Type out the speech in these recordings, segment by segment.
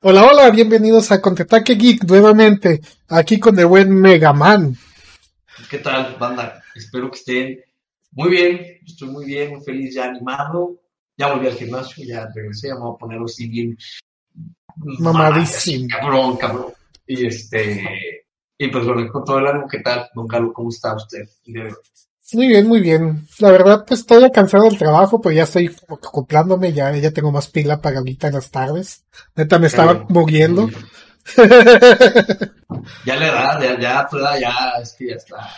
Hola, hola, bienvenidos a Contraataque Geek nuevamente, aquí con el buen Mega Man. ¿Qué tal, banda? Espero que estén muy bien, estoy muy bien, muy feliz, ya animado. Ya volví al gimnasio, ya regresé, vamos a ponerlo así bien. Mamadísimo. Cabrón, cabrón. Y este. Y pues bueno, con todo el ánimo, ¿qué tal, don Carlos? ¿Cómo está usted? Muy bien, muy bien. La verdad, pues estoy cansado del trabajo, pero ya estoy como que acoplándome, ya, ya tengo más pila para ahorita en las tardes. Neta, me estaba muriendo. ya le da, ya, ya, ya, ya, es que ya está.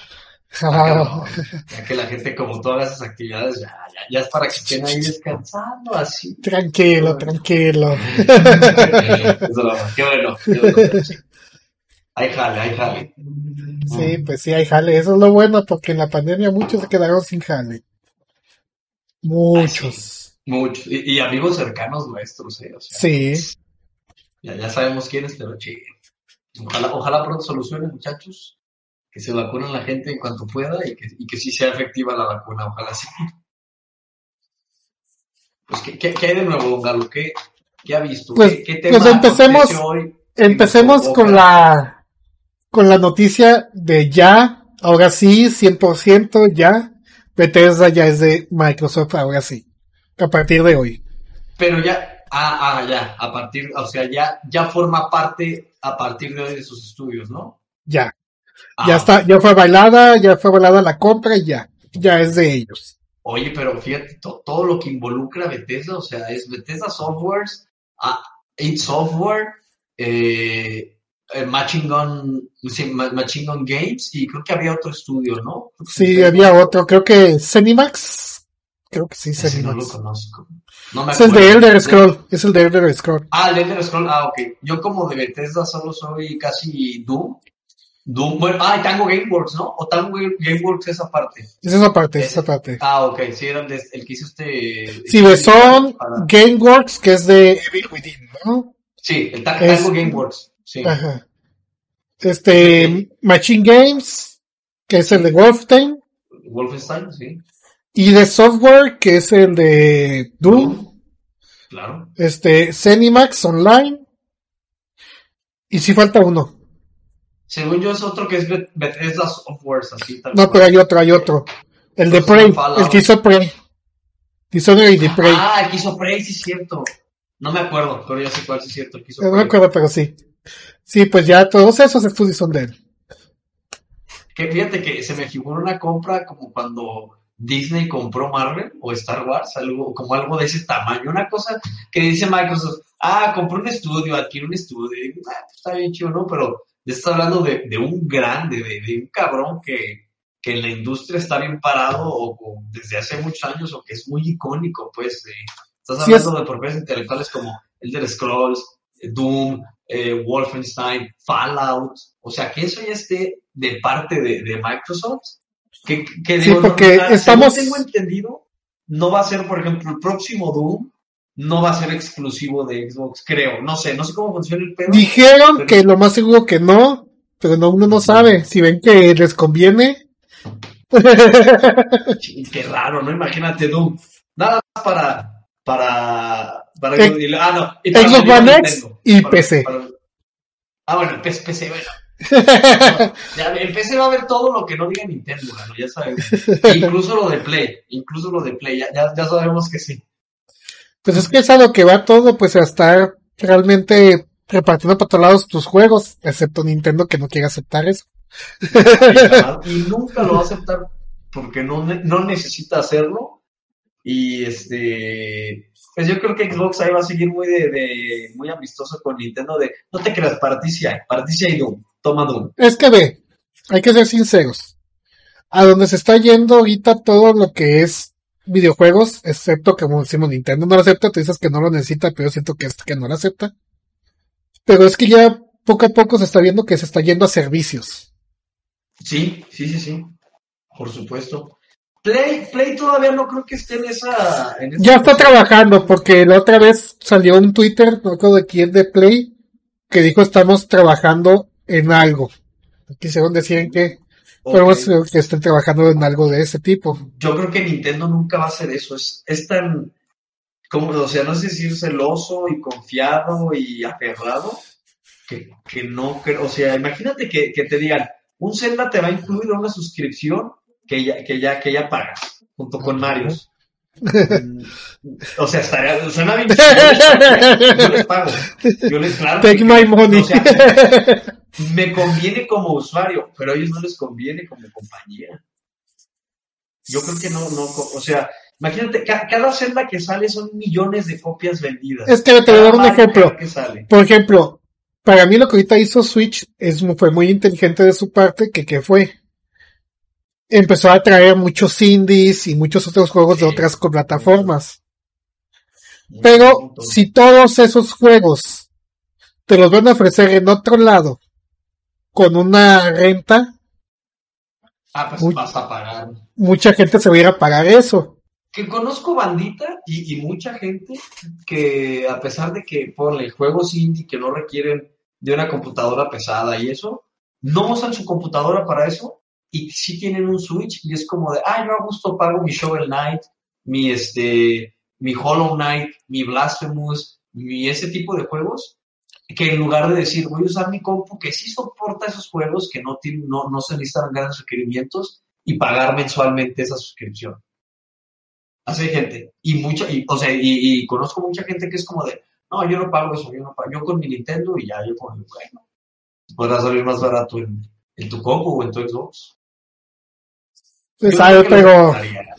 ya que la gente como todas esas actividades ya, ya, ya, es para que estén ahí descansando así. Tranquilo, tranquilo. qué bueno, qué bueno. Hay jale, hay jale. Sí, pues sí, hay jale. Eso es lo bueno, porque en la pandemia muchos se quedaron sin jale. Muchos. Muchos. Y, amigos cercanos nuestros, eh. sí. Ya, ya sabemos quiénes, pero che. Ojalá, ojalá pronto solucionen, muchachos. Que se vacunen la gente en cuanto pueda y que, y que sí sea efectiva la vacuna, ojalá sí. Pues, ¿qué, qué, hay de nuevo, Galo? ¿Qué, qué ha visto? Pues, ¿Qué, tema pues empecemos, empecemos con la con la noticia de ya, ahora sí, 100% ya, Bethesda ya es de Microsoft, ahora sí, a partir de hoy. Pero ya, ah, ah, ya, a partir, o sea, ya, ya forma parte a partir de hoy de sus estudios, ¿no? Ya. Ah. Ya está, ya fue bailada, ya fue bailada la compra y ya, ya es de ellos. Oye, pero fíjate, todo lo que involucra Bethesda, o sea, es Bethesda Softwares, ah, It Software, eh, eh, Machine Gun, Machine Gun Games y creo que había otro estudio, ¿no? Sí, había otro, creo que Cenimax. Creo que sí, Cenimax. No lo conozco. No me es el de Elder Scroll, es el de Elder Scroll. Ah, el de Elder Scroll, ah, ok. Yo como de Bethesda solo soy casi Doom. Doom, bueno, ah, y Tango Gameworks, ¿no? O Tango Gameworks esa parte. Es esa parte, es esa parte. Ah, ok, sí, era el, que hizo este... Sí, son Gameworks, que es de Evil Within, ¿no? Sí, el Tango Gameworks. Sí. Ajá. Este, Machine Games, que es el de Wolfenstein. Wolfenstein, sí. Y de Software, que es el de Doom. Claro. Este, Cenimax Online. Y si falta uno. Según yo es otro que es Bethesda Software, así tal No, pero hay otro, hay otro. El de Prey, el que hizo Prey. Dishonored y de Prey. Ah, el que hizo Prey, sí es cierto. No me acuerdo, pero ya sé cuál sí es cierto. no me acuerdo, pero sí. Sí, pues ya todos esos estudios son de él. Que fíjate que se me figura una compra como cuando Disney compró Marvel o Star Wars, algo como algo de ese tamaño, una cosa que dice Microsoft, ah, compró un estudio, adquiere un estudio, ah, pues está bien chido, ¿no? Pero ya está hablando de, un grande, de, un cabrón que, que en la industria está bien parado o, desde hace muchos años o que es muy icónico, pues. Estás hablando de propiedades intelectuales como Elder Scrolls, Doom, eh, Wolfenstein, Fallout. O sea, que eso ya esté de parte de, Microsoft. Que, que sí, porque estamos... tengo entendido, no va a ser, por ejemplo, el próximo Doom no va a ser exclusivo de Xbox, creo. No sé, no sé cómo funciona el pedo. Dijeron que lo más seguro que no, pero no, uno no sabe. Si ven que les conviene. Qué raro, ¿no? Imagínate Doom. Nada más para para, para ah, no, y Xbox One X y PC. ah, bueno, PC, bueno. ya, el PC va a ver todo lo que no diga Nintendo, ya sabemos. incluso lo de Play, incluso lo de Play, ya, ya, sabemos que sí. Pues es que es a lo que va todo, pues a estar realmente repartiendo para todos lados tus juegos, excepto Nintendo que no quiere aceptar eso. y nunca lo va a aceptar porque no, no necesita hacerlo y este, pues yo creo que Xbox ahí va a seguir muy de, muy amistoso con Nintendo de, no te creas, para ti sí hay, para ti sí hay Doom, toma Doom. Es que ve, hay que ser sinceros. A donde se está yendo ahorita todo lo que es videojuegos, excepto que como decimos Nintendo no lo acepta, tú dices que no lo necesita, pero yo siento que es que no lo acepta. Pero es que ya poco a poco se está viendo que se está yendo a servicios. Sí, sí, sí, sí. Por supuesto. Play, Play todavía no creo que esté en esa. ya está trabajando, porque la otra vez salió un Twitter, no recuerdo de quién de Play, que dijo estamos trabajando en algo. Quisieron decir que podemos que estén trabajando en algo de ese tipo. Yo creo que Nintendo nunca va a hacer eso. Es, es tan. como, o sea, no sé si es celoso y confiado y aferrado, que, que no, que, o sea, imagínate que, que, te digan, un Zelda te va a incluir una suscripción que ya, que ya, que ya pagas, junto con Mario. o sea, estaría, suena bien. Yo les pago. Yo les, claro. Take my money. O sea, me conviene como usuario, pero a ellos no les conviene como compañía. Yo creo que no, no, o sea, imagínate, cada celda que sale son millones de copias vendidas. Es que te voy a dar un ejemplo. Por ejemplo, para mí lo que ahorita hizo Switch es, fue muy inteligente de su parte, que, que fue, empezó a traer muchos indies y muchos otros juegos de otras plataformas. Pero si todos esos juegos te los van a ofrecer en otro lado con una renta, ah, pues vas a pagar. Mucha gente se va a ir a pagar eso. Que conozco bandita y, y mucha gente que a pesar de que ponle juegos indie que no requieren de una computadora pesada y eso, no usan su computadora para eso y sí tienen un Switch y es como de, ah, yo a gusto pago mi Shovel Knight, mi este, mi Hollow Knight, mi Blasphemous, mi ese tipo de juegos, que en lugar de decir, voy a usar mi compu que sí soporta esos juegos que no, tienen, no, no se necesitan grandes requerimientos y pagar mensualmente esa suscripción. Así gente. Y mucha, y, o sea, y, conozco mucha gente que es como de, no, yo no pago eso, yo no pago, yo con mi Nintendo y ya, yo con mi podrá salir más barato en, en tu compu o en tu Xbox. Pues, yo, pero...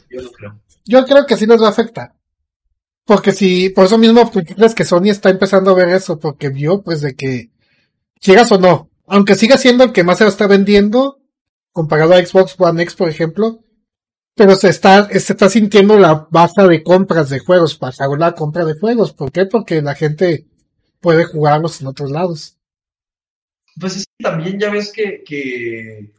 yo, creo. yo creo que sí nos va a afectar. Porque si, por eso mismo, ¿tú crees que Sony está empezando a ver eso? Porque vio, pues, de que, llegas o no, aunque siga siendo el que más se lo está vendiendo, comparado a Xbox One X, por ejemplo, pero se está, se está sintiendo la baja de compras de juegos, pasar la compra de juegos. ¿Por qué? Porque la gente puede jugarlos en otros lados. Pues sí, también ya ves que, que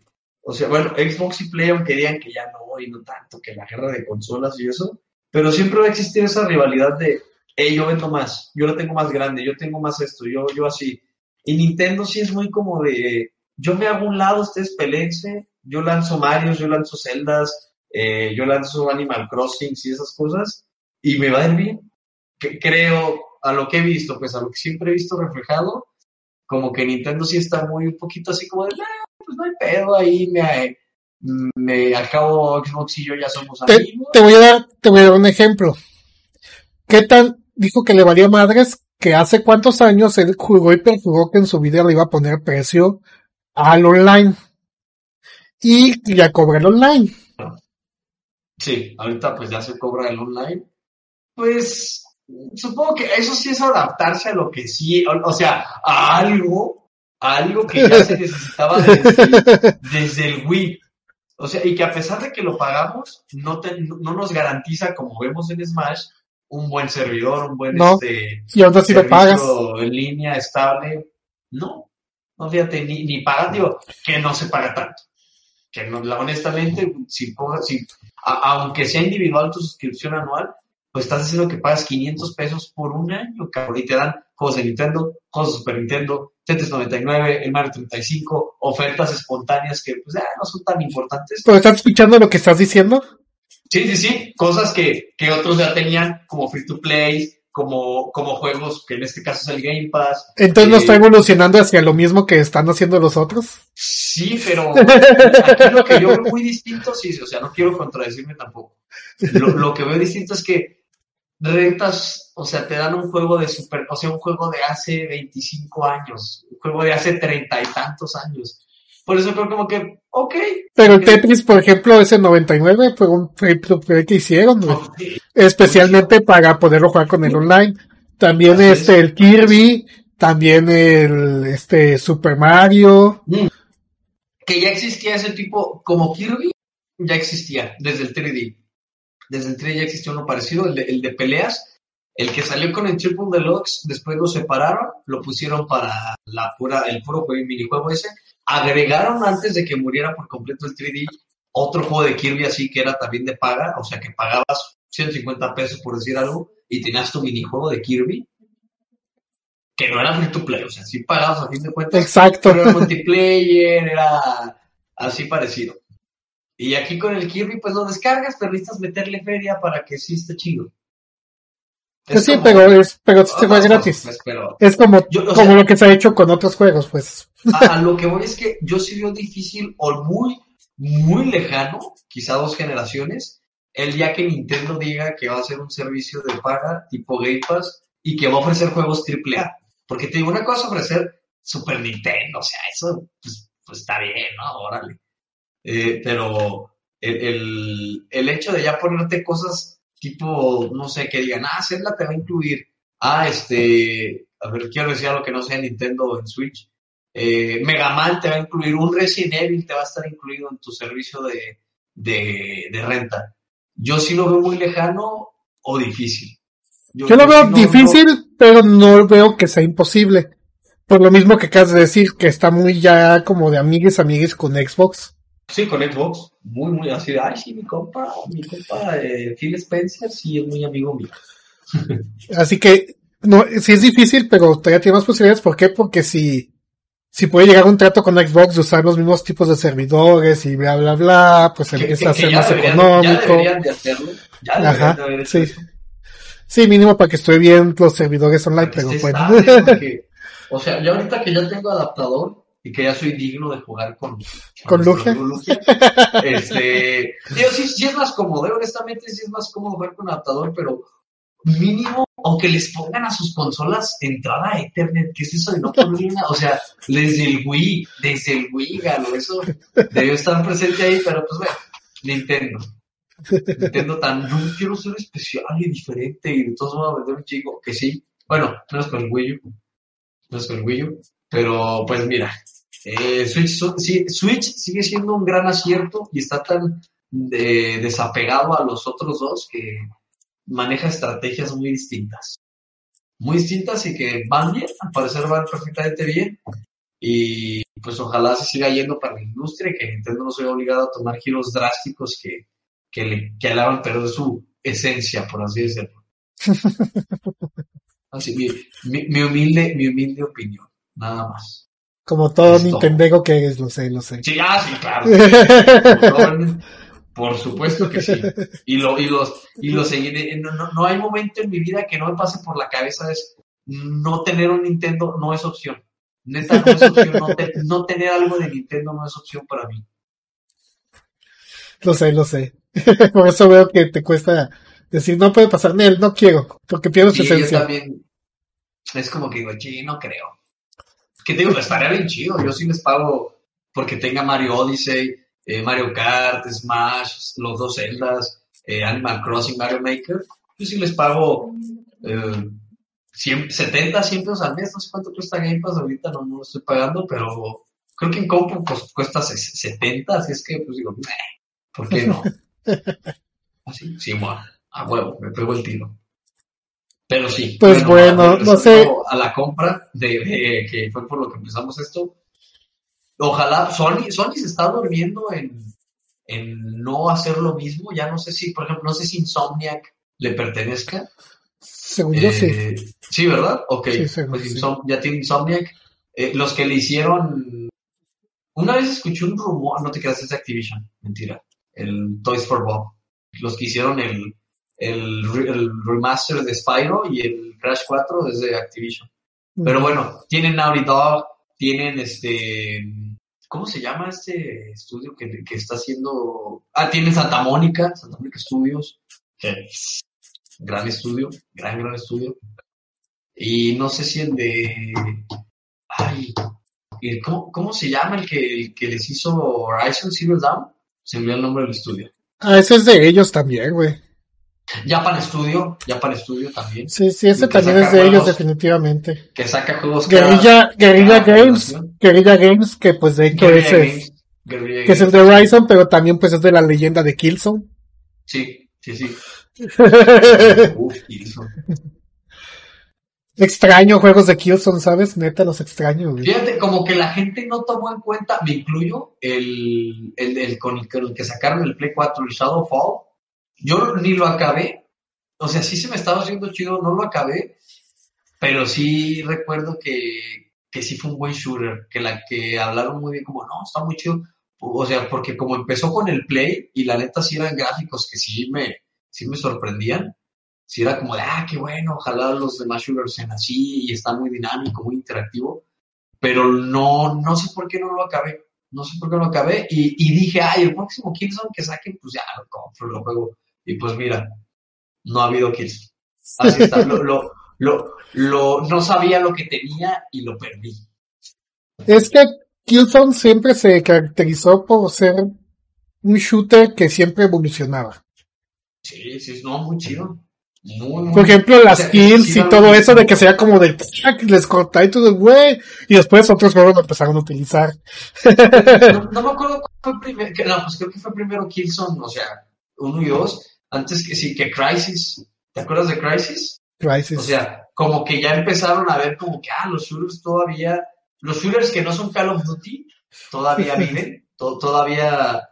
o sea, bueno, Xbox y Play, aunque digan que ya no, y no tanto, que la guerra de consolas y eso, pero siempre va a existir esa rivalidad de, hey, yo vendo más, yo lo tengo más grande, yo tengo más esto, yo, yo así. Y Nintendo sí es muy como de, yo me hago un lado, ustedes pelense, yo lanzo Mario, yo lanzo Zeldas, eh, yo lanzo Animal Crossing y esas cosas, y me va a ir bien. Que, creo, a lo que he visto, pues a lo que siempre he visto reflejado, como que Nintendo sí está muy un poquito así como de, pues no hay pedo, ahí me, me acabo Xbox y yo ya somos amigos. Te, voy a dar, te voy a dar un ejemplo. ¿Qué tan dijo que le valía madres que hace cuántos años él jugó y perjugó que en su vida le iba a poner precio al online? Y ya cobra el online. Sí, ahorita pues ya se cobra el online. Pues supongo que eso sí es adaptarse a lo que sí, o, sea, a algo, a algo que ya se necesitaba desde, el Wii. O sea, y que a pesar de que lo pagamos, no, no nos garantiza, como vemos en Smash, un buen servidor, un buen este, y aún así lo pagas. en línea estable. No, no fíjate, ni, ni pagan, digo, que no se paga tanto. Que no, honestamente, si, si aunque sea individual tu suscripción anual, pues estás haciendo que pagas 500 pesos por un año, cabrón, y te dan juegos de Nintendo, juegos de Super Nintendo, Tetris 99, el Mario 35, ofertas espontáneas que pues ya no son tan importantes. ¿Pero estás escuchando lo que estás diciendo? Sí, sí, sí, cosas que, que otros ya tenían como free to play, como, como juegos, que en este caso es el Game Pass. Entonces no está eh, evolucionando hacia lo mismo que están haciendo los otros. Sí, pero aquí lo que yo veo muy distinto, sí, o sea, no quiero contradecirme tampoco. Lo, lo que veo distinto es que rentas, o sea, te dan un juego de super, o sea, un juego de hace 25 años, un juego de hace treinta y tantos años. Por eso creo como que, ok. Pero el Tetris, por ejemplo, ese 99 fue un free que hicieron, especialmente para poderlo jugar con el online. También este, el Kirby, también el, este, Super Mario. Mm. Que ya existía ese tipo, como Kirby, ya existía desde el 3D desde el 3 ya existió uno parecido, el de, el de peleas. El que salió con el Triple Deluxe, después lo separaron, lo pusieron para la pura, el puro minijuego ese. Agregaron antes de que muriera por completo el 3D otro juego de Kirby así que era también de paga, o sea que pagabas 150 pesos por decir algo y tenías tu minijuego de Kirby que no era free to play, o sea, sí pagabas a fin de cuentas. Exacto. Pero era multiplayer, era así parecido. Y aquí con el Kirby, pues lo descargas, pero necesitas meterle feria para que sí esté chido. Pues sí, como- pero es, pero este otras gratis. pues, pero Es como, Yo, como sea- lo que se ha hecho con otros juegos, pues. a, a lo que voy es que yo sí veo difícil o muy, muy lejano, quizá dos generaciones, el día que Nintendo diga que va a hacer un servicio de paga tipo Game Pass y que va a ofrecer juegos AAA. Porque te digo, una cosa ofrecer Super Nintendo, o sea, eso pues, pues está bien, ¿no? Órale. Eh, pero el, el, el hecho de ya ponerte cosas tipo, no sé, que digan, ah, Zelda te va a incluir, ah, este, a ver, quiero decir algo que no sea Nintendo en Switch, eh, Mega Man te va a incluir, un Resident Evil te va a estar incluido en tu servicio de, de, de renta. Yo sí lo veo muy lejano o difícil. Yo lo veo no- difícil, pero no veo que sea imposible. Por lo mismo que acabas de decir, que está muy ya como de amigues, amigues con Xbox. Sí, con Xbox. Muy, muy así de, ay, sí, mi compa, mi compa eh, Phil Spencer, sí, es muy amigo mío. Así que, no, sí es difícil, pero todavía tiene más posibilidades. ¿Por qué? Porque si, si puede llegar un trato con Xbox de usar los mismos tipos de servidores y bla, bla, bla, pues empieza a ser más deberían- Ya económico. deberían de hacerlo. Ya deberían Ajá, de haber hecho sí. eso. Sí, mínimo para que esté bien los servidores online, pero esté bueno. porque, o sea, yo ahorita que ya tengo adaptador y que ya soy digno de jugar con, ¿Con Lugia? Lugia, este, digo, sí, sí es más cómodo, eh, honestamente sí es más cómodo jugar con adaptador, pero mínimo, aunque les pongan a sus consolas entrada a Ethernet, ¿qué es eso de no ponerle una? O sea, desde el Wii, desde el Wii, galo, eso debió estar presente ahí, pero pues bueno, Nintendo. Nintendo tan, no quiero ser especial y diferente y de todos modos vender un chico, que sí, bueno, menos con el Wii U, menos con el Wii U, pero pues mira, eh, Switch, Switch sigue siendo un gran acierto y está tan eh, desapegado a los otros dos que maneja estrategias muy distintas. Muy distintas y que van bien, al parecer van perfectamente bien. Y pues ojalá se siga yendo para la industria y que Nintendo no se vea obligado a tomar giros drásticos que, que le, que hagan perder su esencia, por así decirlo. Así, mi, mi, mi humilde, mi humilde opinión, nada más. Como todo. Nintendo que es, lo sé, lo sé. Sí, ah, sí, claro. Por, por supuesto que sí. Y lo, y los, y lo seguiré. No, no, no hay momento en mi vida que no me pase por la cabeza es no tener un Nintendo no es opción. Neta no es opción. No, te- no tener algo de Nintendo no es opción para mí. Lo sé, lo sé. Por eso veo que te cuesta decir, no puede pasar él, no quiero, porque pierdes Sí, yo esencia. también. Es como que digo, sí, no creo. Que te digo, estaría bien chido. Yo sí les pago porque tenga Mario Odyssey, eh, Mario Kart, Smash, los dos Zeldas, eh, Animal Crossing, Mario Maker. Yo sí les pago eh, 100, 70, 100 pesos al mes. No sé cuánto cuesta Game Pass ahorita, no, no lo estoy pagando, pero creo que en compu pues, cuesta ses- 70, así es que pues digo, "Meh, ¿por qué no? Así, sí, bueno, a huevo, me pego el tiro. Pero sí. Pues bueno, no sé. A la compra de, que fue por lo que empezamos esto. Ojalá, Sony, Sony se está durmiendo en, en no hacer lo mismo. Ya no sé si, por ejemplo, no sé si Insomniac le pertenezca. Según yo sí. Eh, sí, ¿verdad? Ok. Sí, pues sí. Insom- ya tiene Insomniac. Eh, los que le hicieron. Una vez escuché un rumor, no te creas, es de Activision, mentira. El Toys for Bob. Los que hicieron el, el, el remaster de Spyro y el Crash 4 desde Activision. Pero bueno, tienen Naughty Dog, tienen este. ¿Cómo se llama este estudio que, que está haciendo? Ah, tienen Santa Mónica, Santa Mónica Studios. es gran estudio, gran, gran estudio. Y no sé si el de. Ay, el- ¿cómo, cómo se llama el que, el que les hizo Horizon Zero Dawn? Se me olvidó el nombre del estudio. Ah, ese es de ellos también, güey. Japan Studio, Japan Studio también, Sí, sí, ese también es de ellos definitivamente. que saca juegos Guerrilla, Guerrilla Games. Guerrilla Games, que pues de hecho Guerrilla ese es, Games, que es el de Horizon, pero también pues es de la leyenda de Killzone. Sí, sí, sí. Uf, Killzone. extraño juegos de Killzone, ¿sabes? Neta los extraño, güey. Fíjate, como que la gente no tomó en cuenta, me incluyo, el, el, el con, el, con el que sacaron el Play 4, el Shadowfall. Yo ni lo acabé. O sea, sí se me estaba haciendo chido, no lo acabé. Pero sí recuerdo que, que sí fue un buen shooter. Que la que hablaron muy bien, como, no, está muy chido. O sea, porque como empezó con el Play y la neta sí eran gráficos que sí me, sí me sorprendían. si era como de, ah, qué bueno, ojalá los demás shooters sean así y está muy dinámico, muy interactivo, pero no, no sé por qué no lo acabé, no sé por qué no lo acabé y, y dije, ay, el próximo Killzone que saquen, pues ya lo compro, lo juego y pues mira, no ha habido Killzone. Así está, lo, lo, lo, lo, no sabía lo que tenía y lo perdí. Es que Killzone siempre se caracterizó por ser un shooter que siempre evolucionaba. Sí, sí, no, muy chido. Muy, muy- Por ejemplo, las o sea, kills sí y todo eso de que sea como de les corta y todo, güey. Y después otros juegos lo empezaron a utilizar. No, no me acuerdo cuál fue primero, que, no, pues creo que fue primero Killzone, o sea, uno y dos, antes que sí, que Crisis. ¿Te acuerdas de Crisis? Crisis. O sea, como que ya empezaron a ver como que, ah, los shooters todavía, los shooters que no son Call of Duty, todavía viven, to- todavía,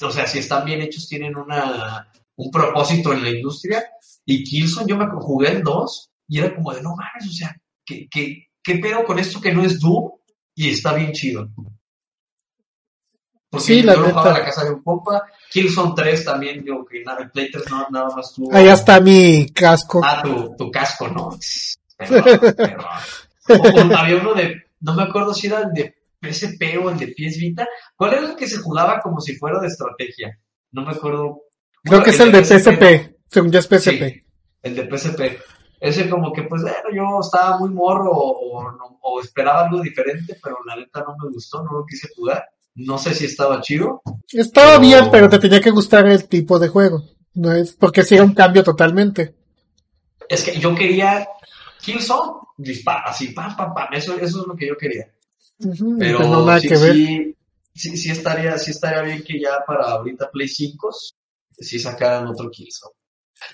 o sea, si están bien hechos, tienen una, un propósito en la industria. Y Killzone, yo me jugué el 2 y era como de, no mames, o sea, ¿qué, qué, qué pedo con esto que no es Doom? Y está bien chido. Porque Sí, yo la lo jugaba en neta. la casa de un compa. Killzone 3 también, digo que nada, el Play 3 no- nada más tuvo. Allá está mi casco. Ah, tu, tu casco, ¿no? Perdón, perdón. O- había uno de, no me acuerdo si era el de PSP o el de PS Vita. ¿Cuál era el que se jugaba como si fuera de estrategia? No me acuerdo. Creo Bueno, que es el de PSP. Según yo es PSP. Sí, el de PSP. Ese como que, pues, bueno, yo estaba muy morro o, o o esperaba algo diferente, pero la neta no me gustó, no lo quise jugar. No sé si estaba chido. Estaba Pero- bien, pero te tenía que gustar el tipo de juego. No es porque sí era un cambio totalmente. Es que yo quería Killzone, dispara, así, pam, pam, pam. Eso, eso es lo que yo quería. Pero pues no nada sí, que ver. sí, sí, sí estaría, sí estaría bien que ya para ahorita Play 5 sí sacaran otro Killzone.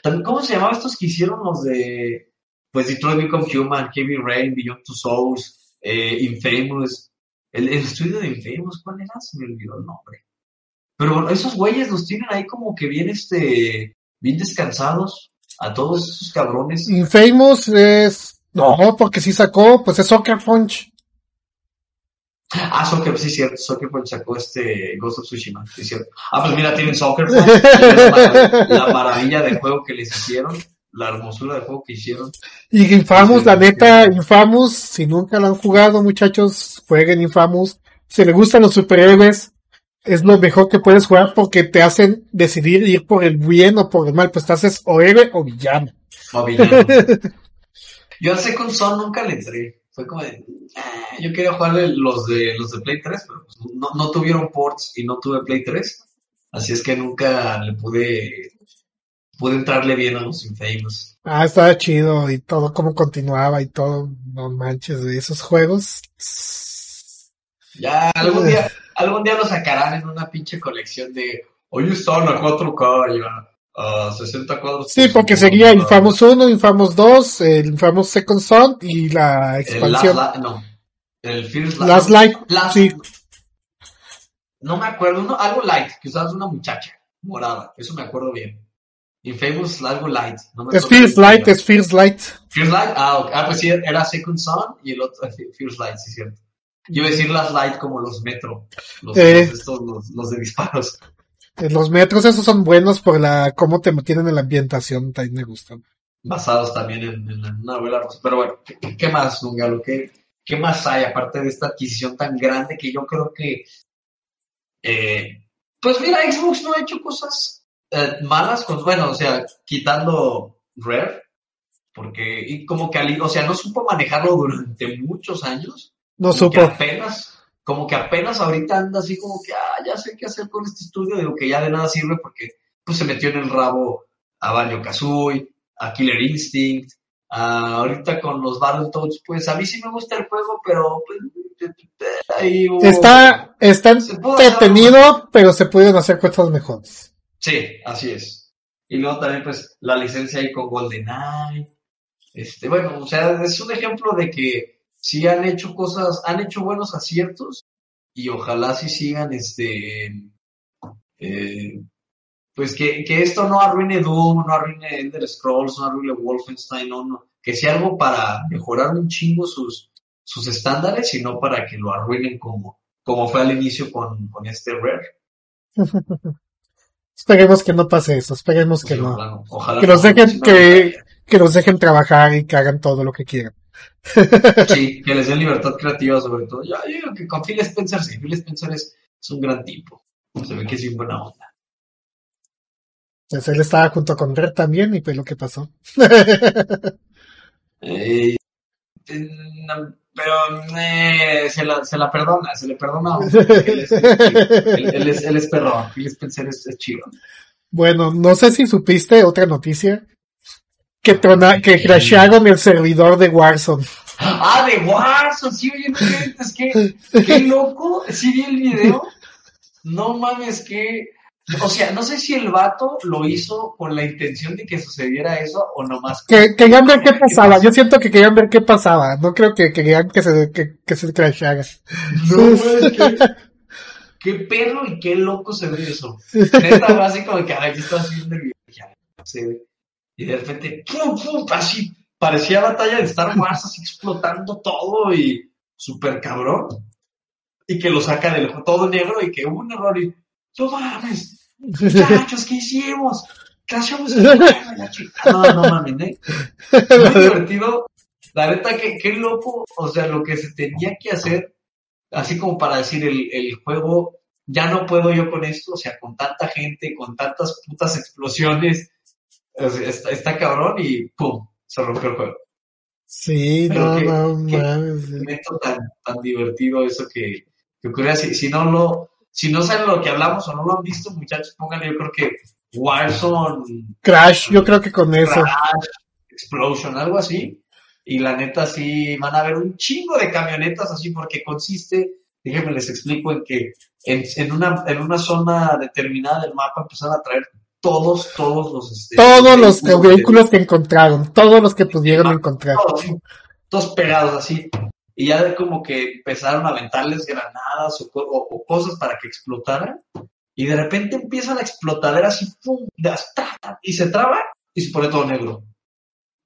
También, ¿cómo se llamaban estos que hicieron los de pues Detroit Become Human, Heavy Rain, Beyond Two Souls, eh, Infamous? El, el estudio de Infamous, ¿cuál era? Se me olvidó el nombre. Pero bueno, esos güeyes los tienen ahí como que bien este bien descansados a todos esos cabrones. Infamous es. No, porque sí sacó, pues es Soccer Punch. Ah, Soccer, sí, cierto. Soccer Punch sacó este Ghost of Tsushima, sí, cierto. Ah, pues mira, tienen Soccer Punch. la, marav- la maravilla de juego que les hicieron, la hermosura de juego que hicieron. Y Infamous, Sí, la neta, Infamous, si nunca lo han jugado, muchachos, jueguen Infamous. Si les gustan los superhéroes, es lo mejor que puedes jugar porque te hacen decidir ir por el bien o por el mal, pues te haces o héroe o villano. O villano. Yo al Second Son nunca le entré. Fue como de, "Ah", yo quería jugar los de los de Play 3, pero pues no, no tuvieron ports y no tuve Play 3. Así es que nunca le pude pude entrarle bien a los Infamous. Ah, estaba chido y todo cómo continuaba y todo, no manches, de esos juegos. Ya algún día, algún día lo sacarán en una pinche colección de hoy están a 4K ya a 60 cuadros. Sí, por porque segundo". seguía Infamous 1, Infamous 2, el Infamous Second Son y la El Last expansión no. El First Light. Last Light, Last- sí. No me acuerdo, uno, algo light, que usabas una muchacha morada, eso me acuerdo bien. Infamous, algo light. No me Es Fierce. Light, es Fierce Light. Fierce Light, ah, ok. ah, pues sí, era Second Son y el otro, Fierce Light, sí, cierto. Yo iba a decir Last Light como los Metro, los, Eh. los, estos, los, los de disparos. Eh, Los metros esos son buenos por la cómo te mantienen en la ambientación, también me gustan. basados también en, en una novela rusa. Pero bueno, ¿qué, qué más, Nungalo? ¿Qué, ¿Qué más hay aparte de esta adquisición tan grande que yo creo que... eh, pues mira, Xbox no ha hecho cosas eh, malas, con, bueno, o sea, quitando Rare, porque y como que, o sea, no supo manejarlo durante muchos años. No como que supo. apenas, como que apenas ahorita anda así como que, ah, ya sé qué hacer con este estudio, digo que ya de nada sirve porque pues se metió en el rabo a Banjo Kazooie, a Killer Instinct, a- ahorita con los Battletoads, pues a mí sí me gusta el juego, pero pues ahí Está, está entretenido, pero se pudieron hacer cosas mejores. Sí, así es. Y luego también, pues, la licencia ahí con GoldenEye. Este, bueno, o sea, es un ejemplo de que sí han hecho cosas, han hecho buenos aciertos y ojalá sí sigan, este, eh, pues que, que esto no arruine Doom, no arruine Ender Scrolls, no arruine Wolfenstein, no, no, que sea algo para mejorar un chingo sus, sus estándares y no para que lo arruinen como, como fue al inicio con, con este Rare. Esperemos que no pase eso, esperemos que Sí, no. ojalá Que nos no, dejen que, que nos dejen trabajar y que hagan todo lo que quieran. Sí, que les den libertad creativa sobre todo. Yo, digo que con Phil Spencer, sí, Phil Spencer es, es un gran tipo. Se ve que es bien buena onda. Pues él estaba junto con Red también y pues lo que pasó. Eh, pero eh, se, la, se la perdona, se le perdona. a uno, porque Él es, él, él es, él es perrón, Phil Spencer es, es chido. Bueno, no sé si supiste otra noticia. Que, trona, que crasharon el servidor de Warzone. Ah, de Warzone, sí, oye, no inventes, qué, qué loco, sí vi el video. No mames, que. O sea, no sé si el vato lo hizo con la intención de que sucediera eso o nomás. Que, querían ver qué pasaba. Yo siento que querían ver qué pasaba. No creo que querían que se, que, que se crashara. No, güey, qué, qué perro y qué loco se ve eso. Neta, así como que, ay, ¿qué está haciendo el video? No sé. Y de repente, ¡pum, pum! Así, parecía batalla de Star Wars, así explotando todo y súper cabrón. Y que lo saca del todo negro y que hubo un error y, no mames, muchachos, ¿qué hicimos? Crashamos el juego, la chica. No, no mames, ¿eh? Muy divertido. La neta, que qué loco, o sea, lo que se tenía que hacer, así como para decir, el, el juego, ya no puedo yo con esto, o sea, con tanta gente, con tantas putas explosiones, o sea, está, está cabrón y ¡pum! Se rompió el juego. Sí, Pero no, qué- no, qué- mames. Momento tan, tan divertido eso que, que ocurre así. Si no lo, si no saben lo que hablamos o no lo han visto, muchachos, pónganle, yo creo que Warzone Crash, yo creo que con eso. Crash, Explosion, algo así. Y la neta sí van a ver un chingo de camionetas así porque consiste, déjenme les explico, en que en, en una, en una zona determinada del mapa empezaron a traer todos, todos los... este, Todos los vehículos que encontraron, todos los que pudieron encontrar. todos pegados así. Y ya como que empezaron a aventarles granadas o, co- o- o cosas para que explotaran. Y de repente empieza la explotadera así, ¡pum! y se traba y se pone todo negro.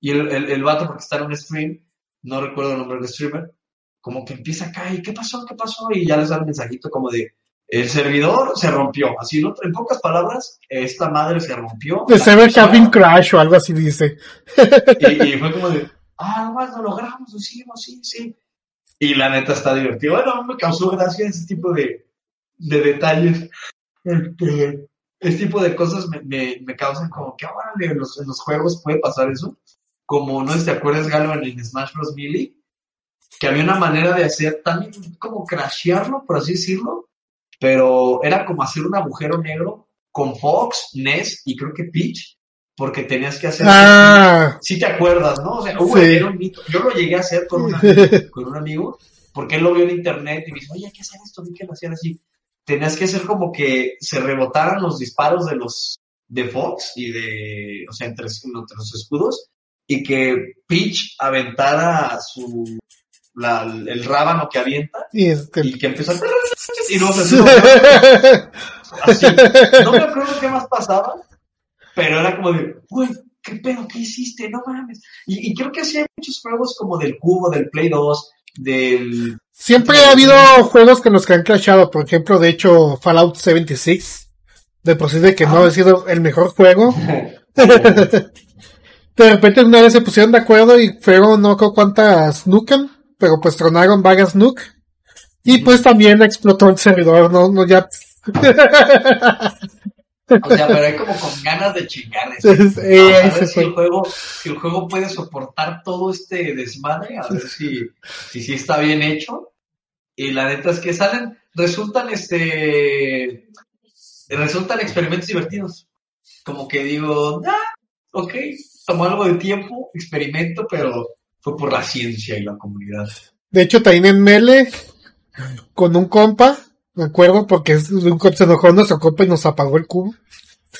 Y el, el, el vato, porque está en un stream, no recuerdo el nombre del streamer, como que empieza a caer, ¿qué pasó? ¿Qué pasó? Y ya les da un mensajito como de, el servidor se rompió. Así, ¿no? En pocas palabras, esta madre se rompió. The consola- Having Crash o algo así dice. y, y fue como de, ah, nomás lo logramos, lo hicimos, sí, sí. Y la neta está divertido. Bueno, me causó gracia ese tipo de, de detalles. Este, tipo de cosas me, me, me causan como que ahora en los, en los juegos puede pasar eso. Como, no sé te acuerdas, Galo, en el Smash Bros. Melee, que había una manera de hacer también como crashearlo, por así decirlo, pero era como hacer un agujero negro con Fox, Ness y creo que Peach, porque tenías que hacer Ah, si te acuerdas, ¿no? O sea, hubo- Sí. era un mito. Yo lo llegué a hacer con un amigo, con un amigo, porque él lo vio en internet y me dijo, oye, hay que hacer esto, vi que lo hacían así. Tenías que hacer como que se rebotaran los disparos de los de Fox y de, o sea, entre, entre los escudos, y que Peach aventara su la- el rábano que avienta y este. y que empezó a... y no se así. No me acuerdo qué más pasaba, pero era como de, güey, ¿qué pedo? ¿Qué hiciste? No mames. Y, y creo que así hay muchos juegos como del Cubo, del Play 2, del... Siempre ha habido juegos que los que han crashado, por ejemplo, de hecho, Fallout 76. De por sí de que no Ah. ha sido el mejor juego. De repente una vez se pusieron de acuerdo y fueron no creo cuántas Nukem, pero pues tronaron varias Nuke. Y pues también explotó el servidor, no, no ya. O sea, pero hay como con ganas de chingarles. Eh, a ver si el juego, si el juego puede soportar todo este desmadre, a ver si, si, sí está bien hecho. Y la neta es que salen, resultan este, resultan experimentos divertidos. Como que digo, ah, ok, tomó algo de tiempo, experimento, pero fue por la ciencia y la comunidad. De hecho, también en Mele, con un compa, me acuerdo, porque un se enojó nuestro compa y nos apagó el cubo.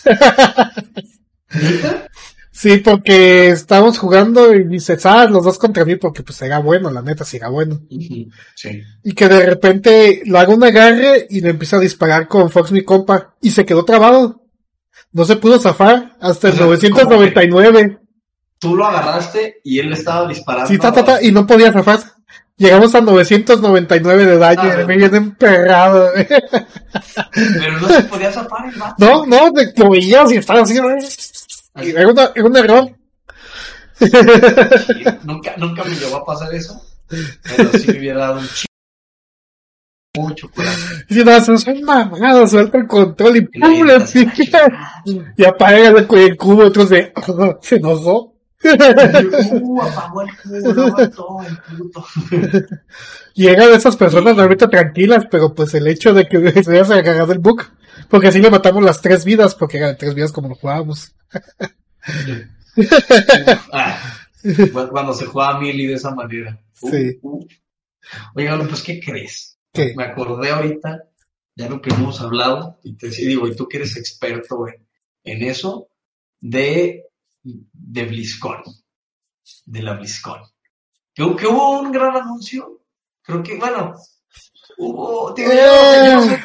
Sí, porque estábamos jugando y dice, ah, los dos contra mí, porque pues era bueno, la neta, sí era bueno. Sí. Y que de repente lo hago un agarre y le empieza a disparar con Fox mi compa. Y se quedó trabado. No se pudo zafar hasta el O sea, 999. Tú lo agarraste y él le estaba disparando. Sí, ta, ta, ta, y no podía zafar. Llegamos a 999 de daño Ah, y me viene emperrado. Pero no se podía zafar el vato. No, no, te lo veías y estaba así. y Era, una- era un error. Sí, nunca, nunca me llegó a pasar eso. Pero sí me hubiera dado un chico. Mucho coraje. Y no, se soy mamado, suelta el control y ¡pum! le pica. Y apaga el, el cubo, otros de, se enojó. Uh, apagó el cubo, lo mató el puto. Y era de esas personas realmente tranquilas, pero pues el hecho de que se haya agarrado el bug, porque así le matamos las tres vidas, porque eran tres vidas como lo jugábamos. Ah, cu- cuando se juega a Mili de esa manera. Uh, Sí. uh. Oigan, pues, ¿qué crees? ¿Qué? Me acordé ahorita, ya lo que hemos hablado, y te digo, y tú que eres experto en, en eso, de, de BlizzCon, de la BlizzCon. Que, que hubo un gran anuncio, creo que, bueno, hubo, digo, yo, no soy,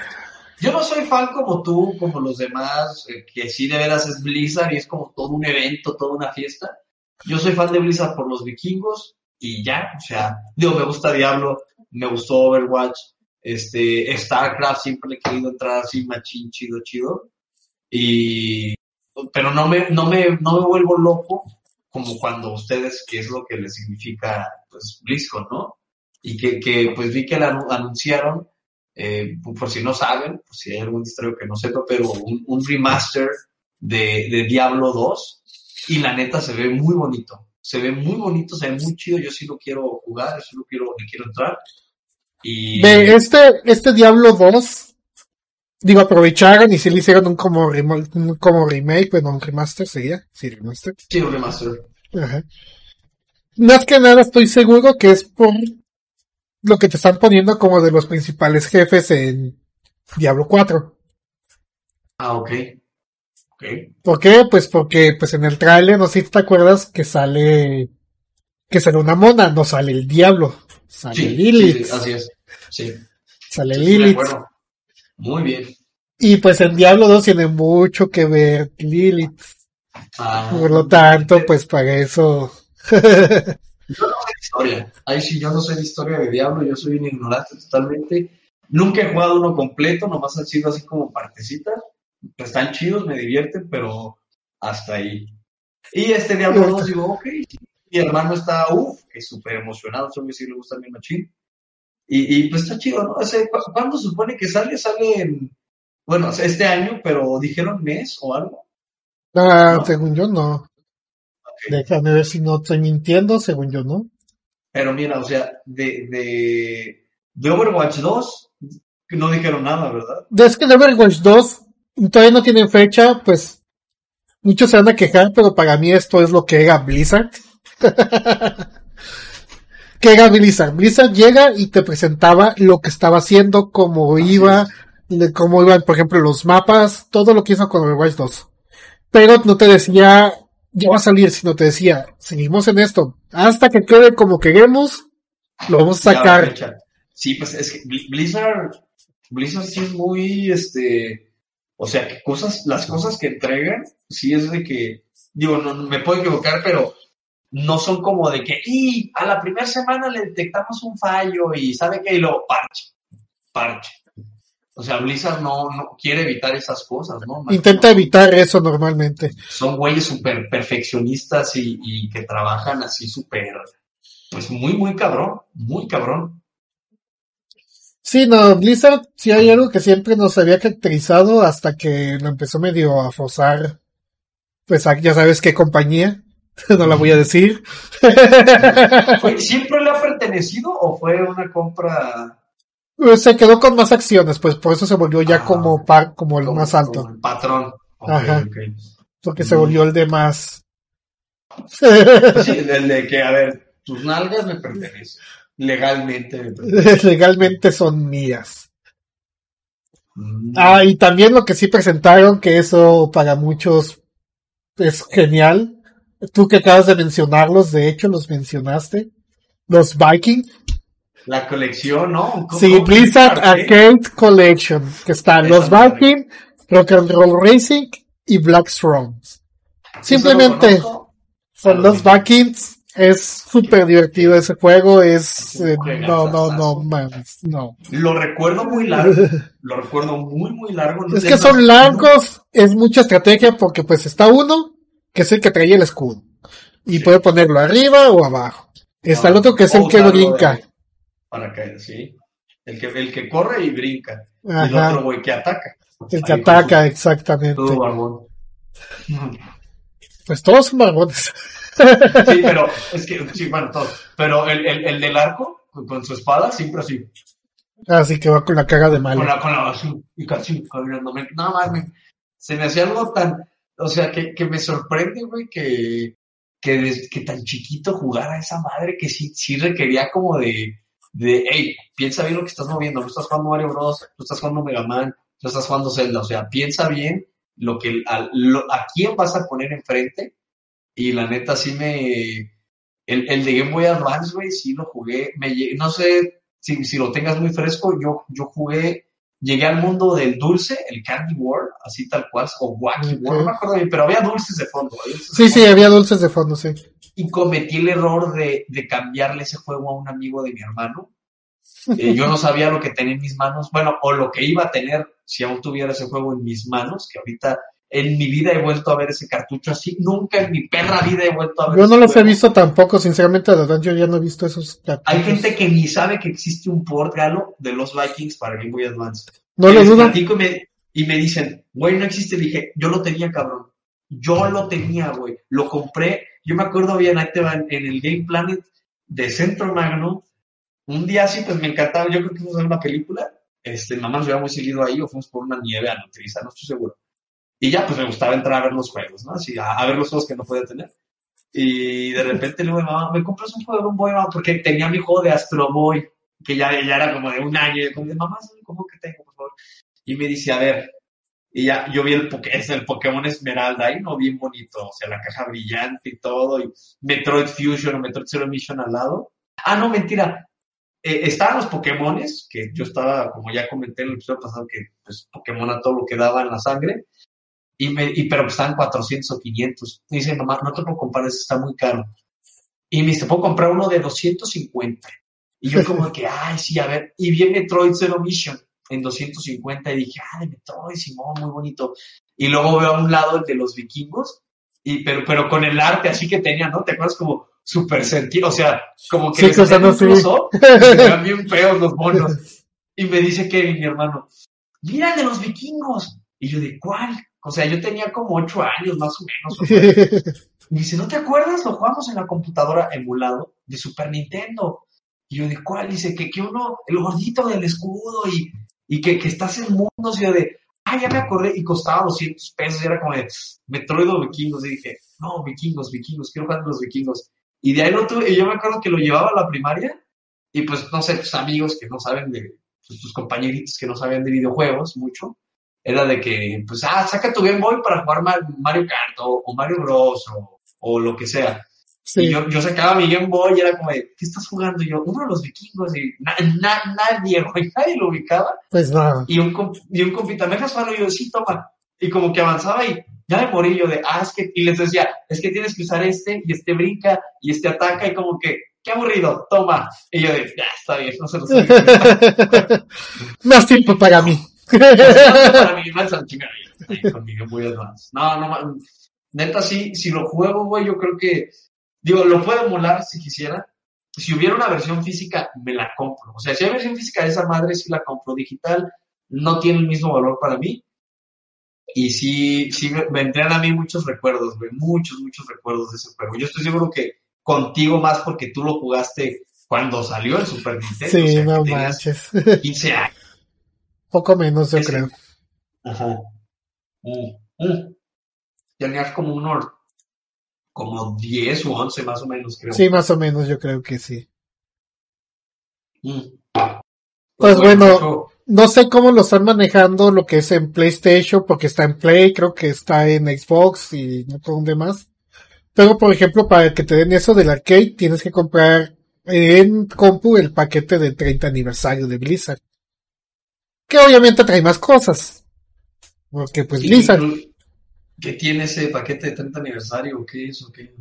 yo no soy fan como tú, como los demás, eh, que sí de veras es Blizzard y es como todo un evento, toda una fiesta. Yo soy fan de Blizzard por los vikingos y ya, o sea, digo, me gusta Diablo, me gustó Overwatch, este, StarCraft siempre le he querido entrar así machín, chido, chido. Y, pero no me, no me, no me vuelvo loco como cuando ustedes, que es lo que les significa, pues, BlizzCon, ¿no? Y que, que pues vi que la anu- anunciaron, eh, por si no saben, por si hay algún distractor que no sepa, pero un, un remaster de, de Diablo 2 y la neta se ve muy bonito. Se ve muy bonito, se ve muy chido. Yo sí lo quiero jugar, yo sí lo quiero, le quiero entrar. Y De este, este Diablo 2, digo, aprovecharon y sí le hicieron un como, un como remake, bueno, un remaster sería, sí, remaster. sí, un remaster. Ajá. Más que nada estoy seguro que es por lo que te están poniendo como de los principales jefes en Diablo 4. Ah, ok. Ok. ¿Por qué? Pues porque pues en el tráiler, no sé si te acuerdas que sale que sale una mona, no sale el diablo, sale Sí, Lilith, sí, sí, así es. Sí. sale Lilith. Muy bien. Y pues en Diablo 2 tiene mucho que ver Lilith. Ah, Por lo tanto, pues para eso. historia. Ahí sí, yo no sé de historia de Diablo, yo soy un ignorante totalmente. Nunca he jugado uno completo, nomás han sido así como partecitas. Están chidos, me divierten, pero hasta ahí. Y este Diablo 2 digo, ok, mi hermano está, uff, que súper emocionado, solo que sí le gusta mi machín. Y, y pues está chido, ¿no? Ese, ¿cu- ¿Cuándo supone que sale? Sale en, bueno, este año, pero dijeron mes o algo. Ah, No. según yo no. Déjame ver si no estoy mintiendo, según yo no. Pero mira, o sea, de, de, de Overwatch 2 no dijeron nada, ¿verdad? Es que el Overwatch 2 todavía no tienen fecha, pues muchos se van a quejar, pero para mí esto es lo que era Blizzard. ¿Qué era Blizzard? Blizzard llega y te presentaba lo que estaba haciendo, cómo Así iba, de cómo iban, por ejemplo, los mapas, todo lo que hizo con Overwatch 2. Pero no te decía, ya va a salir, sino te decía, seguimos en esto, hasta que quede como queremos, lo vamos a sacar. Sí, pues es que Bli- Blizzard, Blizzard sí es muy, este, o sea, que cosas, las cosas que entregan, sí es de que, digo, no, me puedo equivocar, pero no son como de que, y a la primera semana le detectamos un fallo y sabe que y luego parche, parche. O sea, Blizzard no, no quiere evitar esas cosas, ¿no? Intenta evitar eso normalmente. Son güeyes súper perfeccionistas y, y que trabajan así súper, pues muy, muy cabrón, muy cabrón. Sí, no, Blizzard sí hay algo que siempre nos había caracterizado hasta que lo empezó medio a forzar, pues ya sabes qué compañía, no la voy a decir. ¿Fue- ¿Siempre le ha pertenecido o fue una compra Pues se quedó con más acciones, pues por eso se volvió ya Ah. como par, como el como- más alto, como el patrón? Ajá. porque se volvió el de más. Sí, el de que, a ver, tus nalgas me pertenecen. Legalmente me pertenecen. Legalmente son mías. Mm. Ah, y también lo que sí presentaron, que eso para muchos es genial. Tú que acabas de mencionarlos, de hecho los mencionaste. Los Vikings. La colección, ¿no? ¿Cómo- Sí, Blizzard Arcade? Collection, que están los. Vikings, Rock and Roll Racing y Black Thrones. Lo Simplemente son los Vikings, Es súper divertido ese juego, es... Eh, no, no, no, mames, no. Lo recuerdo muy largo. Lo recuerdo muy, muy largo. No Es que son largos, es mucha estrategia porque pues está uno, que es el que traía el escudo. Y Sí. puede ponerlo arriba o abajo. Está el Ah, otro que es el que brinca. de Paracaídas, sí. El que, el que corre y brinca. Y el Ajá. otro güey que ataca. El que Ahí ataca, su- exactamente. Todo barbón. Pues todos son barbones. Sí, pero es que, sí, bueno, todo. Pero el, el, el del arco, con, su espada, siempre así. Así que va con la cara de malo. Con la, con la, así, y casi caminando. Me- No mames. Se me hacía algo tan, o sea, que, que me sorprende, güey, que, que, que tan chiquito jugara esa madre que sí, sí requería como de, de, hey, piensa bien lo que estás moviendo. No estás jugando Mario Bros, tú estás jugando Mega Man, tú estás jugando Zelda. O sea, piensa bien lo que, a, lo- a quién vas a poner enfrente. Y la neta sí me, el, el de Game Boy Advance, güey, sí lo jugué. Me, no sé si, si lo tengas muy fresco, yo, yo jugué, llegué al mundo del dulce, el Candy World, así tal cual, o Wacky Ok. World, no me acuerdo bien, pero había dulces de fondo. de Sí, sí, había dulces de fondo, sí. Y cometí el error de, de cambiarle ese juego a un amigo de mi hermano. Eh, yo no sabía lo que tenía en mis manos, bueno, o lo que iba a tener si aún tuviera ese juego en mis manos, que ahorita en mi vida he vuelto a ver ese cartucho así, nunca en mi perra vida he vuelto a ver Yo no los he visto tampoco, sinceramente, de verdad, yo ya no he visto esos Hay cartuchos. gente que ni sabe que existe un port galo de los Vikings para Game Boy Advance. No lo dudo. y me, y me dicen, güey, no existe. Dije, yo lo tenía, cabrón. Yo lo tenía, güey. Lo compré. Yo me acuerdo bien, ahí te va, en el Game Planet de Centro Magno. Un día así, pues me encantaba. Yo creo que fuimos a ver una película. Este, mamá nos habíamos seguido ahí o fuimos por una nieve a Nutriza, no estoy seguro. Y ya, pues me gustaba entrar a ver los juegos, ¿no? Así, a, a ver los juegos que no podía tener. Y de repente le digo, mamá, ¿me compras un juego un Boy, mamá? Porque tenía mi juego de Astro Boy, que ya, ya era como de un año. Y como de, mamá, ¿sabes cómo que tengo, por favor? Y me dice, a ver. Y ya, yo vi el, es el Pokémon Esmeralda, ahí, ¿no? Bien bonito. O sea, la caja brillante y todo. Y Metroid Fusion o Metroid Zero Mission al lado. Ah, no, mentira. Eh, estaban los Pokémones, que yo estaba, como ya comenté en el episodio pasado, que pues Pokémon a todo lo que daba en la sangre. Y me, y, pero estaban 400 o 500. Y dice, mamá, no te puedo comprar, eso está muy caro. Y me dice, puedo comprar uno de 250. Y yo como que, ay, sí, a ver. Y vi Metroid Zero Mission en 250 y dije, ah, de Metroid, Simón, muy bonito. Y luego veo a un lado el de los vikingos, y, pero, pero con el arte así que tenía, ¿no? ¿Te acuerdas como súper sentido? O sea, como que Sí, les y se veían bien feos los monos. Y me dice Kevin, mi hermano, mira el de los vikingos. Y yo de, ¿cuál? O sea, yo tenía como ocho años más o menos. o. Y dice, ¿no te acuerdas? Lo jugamos en la computadora emulado de Super Nintendo. Y yo de, ¿cuál? Dice, que, que uno, el gordito del escudo y, y que, que estás en mundos. Y yo de, ah, ya me acordé. Y costaba 200 pesos. Y era como de, Metroid o vikingos. Y dije, no, vikingos, vikingos, quiero jugar los vikingos. Y de ahí lo tuve. Y yo me acuerdo que lo llevaba a la primaria. Y pues, no sé, tus amigos que no saben de, pues, tus compañeritos que no sabían de videojuegos mucho. Era de que, pues, ah, saca tu Game Boy para jugar Ma- Mario Kart o, o Mario Bros. o, o lo que sea. Y Sí. yo, yo sacaba mi Game Boy y era como de, ¿qué estás jugando? Y yo, uno de los vikingos. Y na- na- nadie, güey, nadie lo ubicaba. Pues nada. Y un, y un compita, ¿me dejas? Y yo, sí, toma. Y como que avanzaba y ya me morí yo de, ah, es que, y les decía, es que tienes que usar este, y este brinca, y este ataca, y como que, qué aburrido, toma. Y yo de, ya, está bien, no se lo sé. Más tiempo para mí. Para chingada, ahí con mi Game Boy Advance. No, no, neta, sí, si lo juego, güey, yo creo que, digo, lo puedo emular si quisiera. Si hubiera una versión física, me la compro. O sea, si hay versión física de esa madre, sí la compro. Digital no tiene el mismo valor para mí. Y sí, sí me, entran a mí muchos recuerdos, güey, muchos, muchos recuerdos de ese juego. Yo estoy seguro que contigo más porque tú lo jugaste cuando salió el Super Nintendo. o Sí, sea, no manches. 15 años. Poco menos, yo creo. Ajá. Mm, mm. Tenías como unos, como 10 u 11 más o menos, creo. Sí, más o menos, yo creo que sí. Mm. Pues bueno, eso- no sé cómo lo están manejando lo que es en PlayStation, porque está en Play, creo que está en Xbox y no con demás. Pero, por ejemplo, para que te den eso del arcade, tienes que comprar en compu el paquete del 30 aniversario de Blizzard. Que obviamente trae más cosas. Porque pues Blizzard, ¿Qué tiene ese paquete de 30 aniversario? ¿O qué es? ¿O qué?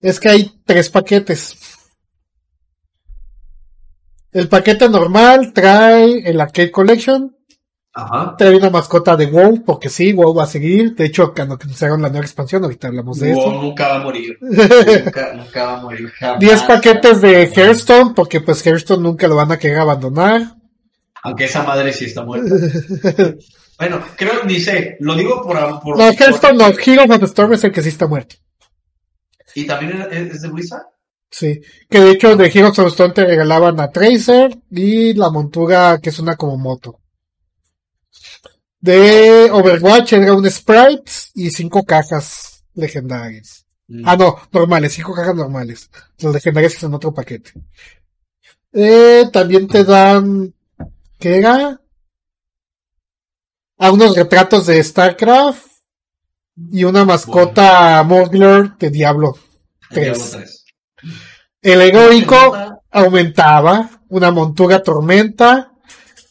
es que hay tres paquetes. El paquete normal trae el Arcade Collection, Ajá. trae una mascota de WoW, porque sí, WoW va a seguir. De hecho, cuando anunciaron la nueva expansión, ahorita hablamos de WoW eso. nunca va a morir. nunca, nunca va a morir. jamás. 10 paquetes de Hearthstone, porque pues Hearthstone nunca lo van a querer abandonar. Aunque esa madre sí está muerta. bueno, creo, ni sé, lo digo por... por No, Hearthstone no, Hero of the Storm es el que sí está muerto. ¿Y también es, es de Blizzard? Sí, que de hecho de Heroes of the Storm te regalaban a Tracer y la montura que es una como moto. De Overwatch era un Sprite y cinco cajas legendarias. Mm. Ah, no, normales, cinco cajas normales. Las legendarias son otro paquete. Eh, también te dan, ¿qué era? A unos retratos de StarCraft y una mascota Mogler de Diablo. Diablo tres. 3. El heroico aumentaba, una montura tormenta,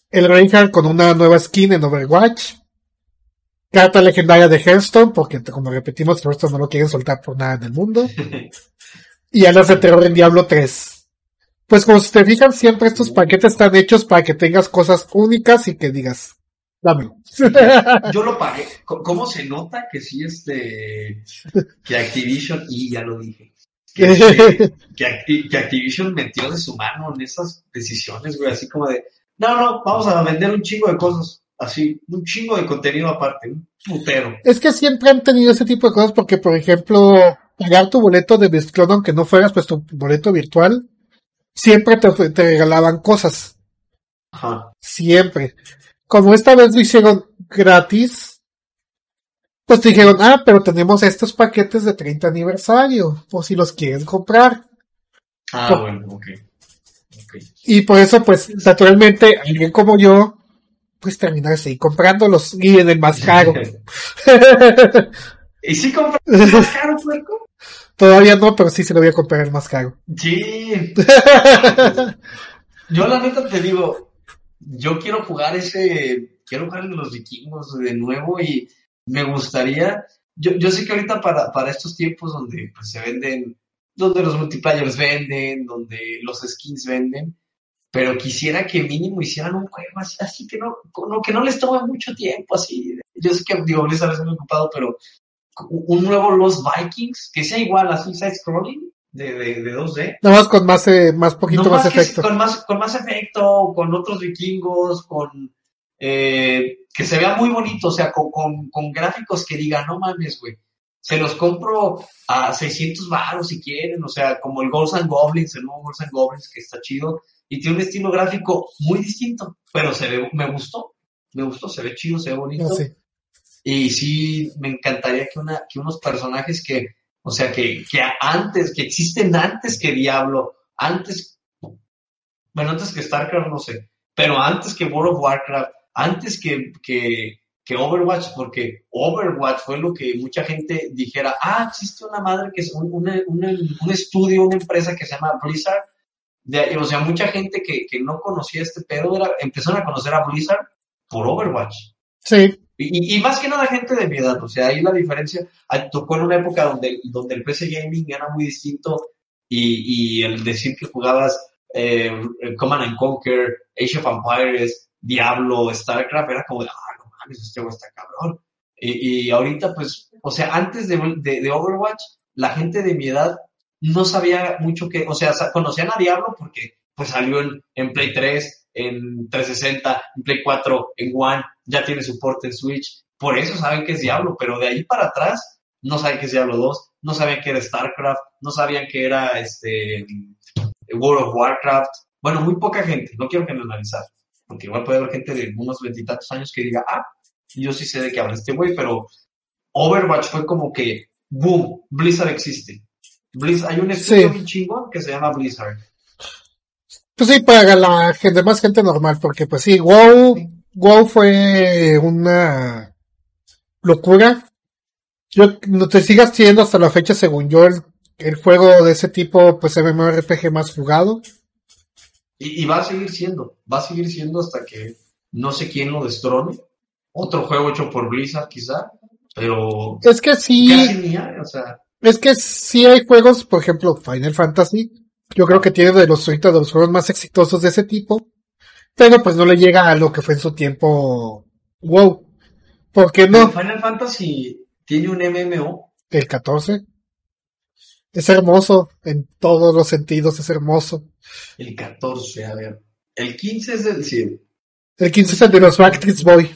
el Reinhardt con una nueva skin en Overwatch, carta legendaria de Hearthstone, porque como repetimos, Hearthstone no lo quieren soltar por nada en el mundo, y alas de terror en Diablo 3. Pues como si te fijan, siempre estos paquetes están hechos para que tengas cosas únicas y que digas, dámelo. Yo lo pagué. ¿Cómo se nota que sí, este, que Activision, y ya lo dije, que, este, que, Acti- que Activision metió de su mano en esas decisiones, güey, así como de, no, no, vamos a vender un chingo de cosas, así, un chingo de contenido aparte, un putero. Es que siempre han tenido ese tipo de cosas porque, por ejemplo, pagar tu boleto de BlizzCon, aunque no fueras pues tu boleto virtual, siempre te, regalaban cosas. Ajá. Siempre. Como esta vez lo hicieron gratis, pues te dijeron, ah, pero tenemos estos paquetes de 30 aniversario, por si los quieren comprar. Ah, Co- bueno, ok. Ok. Y por eso, pues, naturalmente, alguien como yo, pues termina así comprándolos y en el más caro. ¿Y si compraste más caro, puerco? Todavía no, pero sí se lo voy a comprar el más caro. Sí. Yo la neta te digo, yo quiero jugar ese, quiero jugar el de los vikingos de nuevo y me gustaría, yo, yo sé que ahorita para, para estos tiempos donde pues, se venden, donde los multiplayers venden, donde los skins venden, pero quisiera que mínimo hicieran un juego así, así que no, no, que no les tome mucho tiempo, así. Yo sé que digo, Blizzard es muy ocupado, pero un nuevo Los Vikings, que sea igual a Suicide Scrolling de, de, de 2D. Nada más con más, eh, más poquito No más efecto. Con más, con más efecto, con otros vikingos, con eh, que se vea muy bonito, o sea, con, con, con gráficos que digan, no mames, güey. Se los compro a 600 baros si quieren, o sea, como el Ghosts and Goblins, el nuevo Ghosts and Goblins, que está chido, y tiene un estilo gráfico muy distinto, pero se ve, me gustó, me gustó, se ve chido, se ve bonito. No. Y sí, me encantaría que, una, que unos personajes que, o sea, que, que antes, que existen antes que Diablo, antes, bueno, antes que StarCraft, no sé, pero antes que World of Warcraft, antes que, que, que Overwatch, porque Overwatch fue lo que mucha gente dijera, ah, existe una madre que es un, una- un estudio, una empresa que se llama Blizzard, o sea, mucha gente que, que no conocía este pedo, era, empezaron a conocer a Blizzard por Overwatch. Sí, Y, más que nada gente de mi edad, o sea, ahí la diferencia, ah, tocó en una época donde, donde el PC Gaming era muy distinto y, y el decir que jugabas eh, Command and Conquer, Age of Empires, Diablo, StarCraft, era como de, ah, no mames, este güey está cabrón. Y, y ahorita, pues, o sea, antes de, de, de Overwatch, la gente de mi edad no sabía mucho que, o sea, conocían a Diablo porque pues salió en, en Play 3, en 360, en Play 4, en One, ya tiene soporte en Switch, por eso saben que es Diablo, pero de ahí para atrás no saben que es Diablo 2, no sabían que era StarCraft, no sabían que era este World of Warcraft, bueno, muy poca gente, no quiero generalizar, porque igual puede haber gente de unos veintitantos años que diga, ah, yo sí sé de qué habla este güey, pero Overwatch fue como que, boom, Blizzard existe. Blizz- hay un estudio Sí. bien chingón que se llama Blizzard. Pues sí, para la gente, más gente normal, porque pues sí, WoW, WoW fue una locura. Yo, no te sigas siendo hasta la fecha, según yo, el, el juego de ese tipo, pues MMORPG más jugado. Y, y va a seguir siendo, va a seguir siendo hasta que no sé quién lo destrone. Otro juego hecho por Blizzard quizá, pero Es que sí, casi ni hay, o sea, Es que sí hay juegos, por ejemplo, Final Fantasy. Yo creo que tiene de los ahorita de los juegos más exitosos de ese tipo. Pero pues no le llega a lo que fue en su tiempo WoW. ¿Por qué no? Final Fantasy tiene un MMO. El 14. Es hermoso, en todos los sentidos es hermoso. El 14, a ver. El 15 es el 100. El 15 es el de los Backstreet Boy.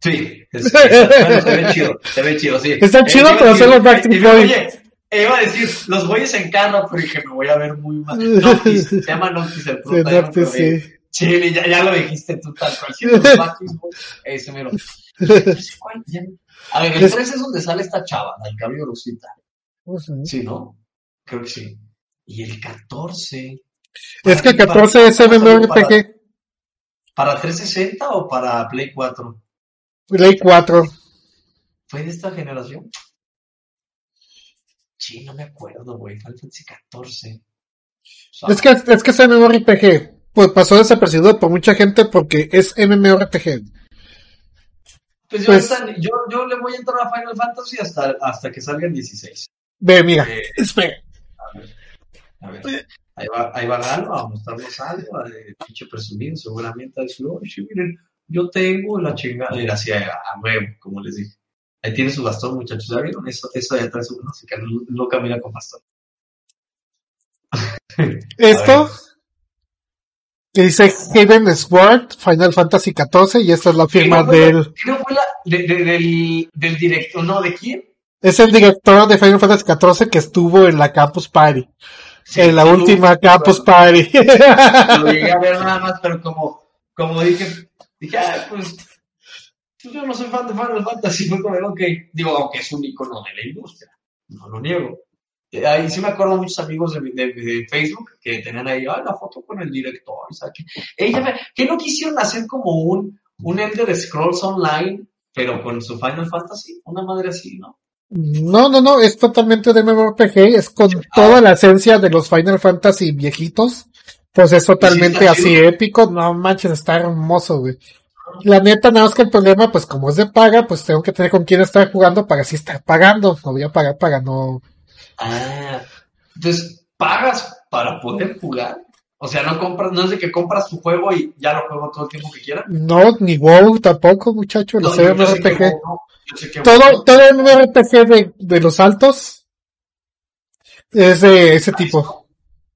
Sí, es, es, bueno, se ve chido, se ve chido, sí. Está chido, pero son los Backstreet Boy. Oye, eh, iba a decir, los güeyes en carro, pero dije, me voy a ver muy mal. Noctis, se llama Noctis el Sí, prota, ya me Noctis, sí. Sí, ya, ya lo dijiste tú tal cual. Sí, los Boys, ese mero. A ver, el Es- 13 es donde sale esta chava, la del cabello rosita. Ujú. Sí, ¿no? Creo que sí. Y el 14. Es que el ¿Para- 14 es MMORPG. ¿Para 360 o para Play 4? Play 4. ¿Fue de esta generación? Sí, no me acuerdo, güey. Final Fantasy 14. O sea, Es que, es que es MMORPG. Pues pasó desapercibido por mucha gente porque es MMORPG. pues yo, pues- yo, yo le voy a entrar a Final Fantasy hasta, hasta que salga el 16. Ve, mira. Eh, Espera. a ver, a ver. Ahí va, ahí va Galo a mostrarnos algo, de pinche presumido, seguramente a decir, oh, sí, miren, yo tengo la chingada, y así a, a huevo, como les dije. Ahí tiene su bastón, muchachos, ¿ya vieron? Eso, eso de atrás, no sé, que no, no camina con bastón. Esto que dice Haven Sword, Final Fantasy 14, y esta es la firma ¿Qué no fue la- del. qué no fue la de- de- del, del director, no, ¿de quién? Es el director de Final Fantasy 14 que estuvo en la Campus Party. Sí, en la última Campus Party. Lo llegué a ver nada más, pero como, como dije, dije, ah, pues yo no soy fan de Final Fantasy, fue como, ok, digo, aunque es un icono de la industria, no lo niego. Eh, Ahí sí me acuerdo muchos amigos de, de- de Facebook que tenían ahí, ah, la foto con el director, ¿sabes qué? Ella me- que no quisieron hacer como un, un Elder Scrolls Online, pero con su Final Fantasy, una madre así, ¿no? No, no, no, es totalmente de MMORPG, es con toda la esencia de los Final Fantasy viejitos. Pues es totalmente así épico, no manches, está hermoso, güey. La neta, nada más que el problema, pues como es de paga, pues tengo que tener con quién estar jugando para así estar pagando. No voy a pagar para no. Ah, entonces, ¿pagas para poder jugar? O sea, no compras, no es de que compras tu juego y ya lo juego todo el tiempo que quiera. No, ni WoW tampoco, muchacho, No, los yo- yo sé que MMORPG. WoW no, yo sé que Todo, WoW todo el MMORPG de, de los altos es de ese tipo.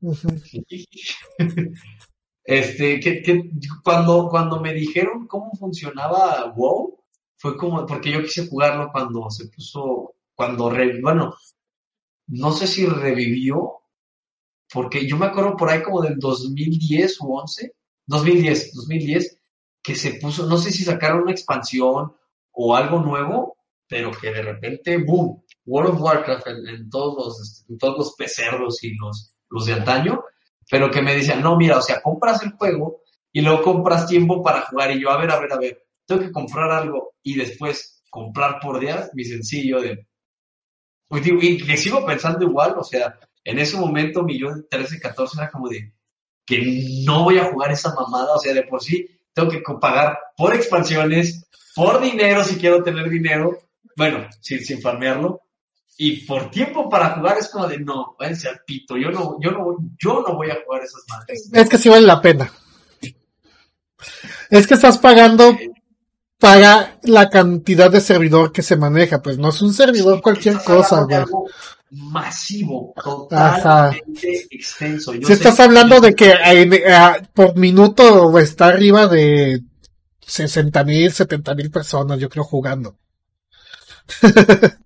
Este, que, cuando, cuando me dijeron cómo funcionaba WoW, fue como, porque yo quise jugarlo cuando se puso, cuando, re- bueno, no sé si revivió, porque yo me acuerdo por ahí como del 2010 u 11, 2010, 2010, que se puso, no sé si sacaron una expansión o algo nuevo, pero que de repente, boom, World of Warcraft en, todos los, en todos los y los, los de antaño, pero que me decían, no, mira, o sea, compras el juego y luego compras tiempo para jugar y yo, a ver, a ver, a ver, tengo que comprar algo y después comprar por días, mi sencillo de... Pues Y que sigo pensando igual, o sea, en ese momento mi yo de 13, 14 era como de que no voy a jugar esa mamada, o sea, de por sí tengo que pagar por expansiones, por dinero si quiero tener dinero, bueno, sin, sin farmearlo, y por tiempo para jugar es como de no, váyanse al pito, yo no, yo no, yo no voy a jugar esas madres. Es que sí vale la pena. Es que estás pagando para la cantidad de servidor que se maneja, pues no es un servidor cualquier cosa, güey. masivo, totalmente extenso. Yo Si estás hablando de que eh, por minuto está arriba de 60 mil, 70 mil personas, yo creo, jugando.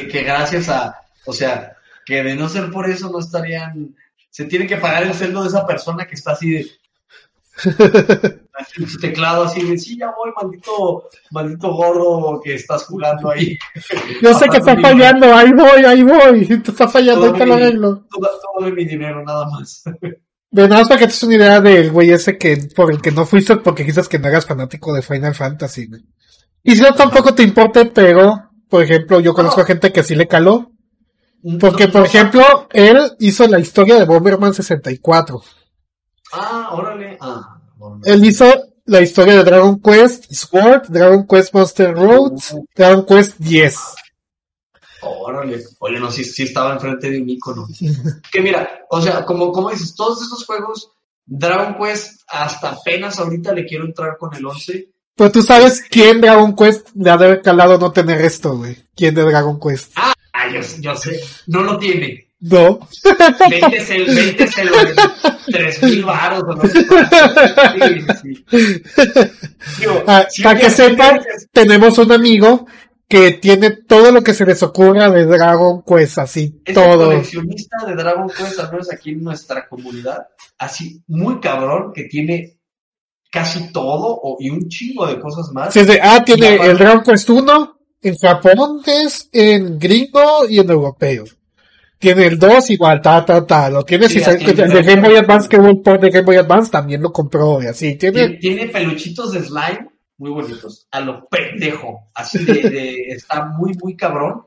que, que gracias a, o sea, que de no ser por eso no estarían, se tiene que pagar el sueldo de esa persona que está así de, su teclado así de, sí, ya voy, maldito, maldito gordo que estás jugando ahí. Yo sé que está fallando, ahí voy, ahí voy, te está fallando, ahí te lo arreglo. Todo, todo de mi dinero, nada más. Ve, nada más para que te des una idea del güey ese que, por el que no fuiste porque quizás que no hagas fanático de Final Fantasy, güey. Y si no tampoco te importe, pero, por ejemplo, yo conozco No. gente que sí le caló. Porque, No, por no, ejemplo, él hizo la historia de Bomberman 64. Ah, órale. Ah. Él hizo la historia de Dragon Quest Sword, Dragon Quest Monster Road, Dragon Quest 10. Órale, oye, no, sí, sí estaba enfrente de un icono. que mira, o sea, como, como dices, todos esos juegos, Dragon Quest, hasta apenas ahorita le quiero entrar con el 11. Pero tú sabes quién Dragon Quest le ha de haber calado no tener esto, güey. ¿Quién de Dragon Quest? Ah, yo, yo sé, no lo tiene. No. Véndeselo, véndeselo en tres mil baros o no sé Sí, sí. Digo, Ah, para que sepan, tenemos un amigo que tiene todo lo que se les ocurra de Dragon Quest, así, Es el todo. coleccionista de Dragon Quest, al menos aquí en nuestra comunidad, así muy cabrón, que tiene casi todo o, y un chingo de cosas más. Sí, ah, tiene Y el Dragon Quest 1 en japonés, en gringo y en europeo. Tiene el 2 igual, ta, ta, ta. Lo tiene, Sí, que el de Game Boy Advance, que hubo un port de Game Boy Advance, también lo compró, y así. Tiene, Tiene, tiene peluchitos de slime muy bonitos, a lo pendejo, así de, de- está muy, muy cabrón.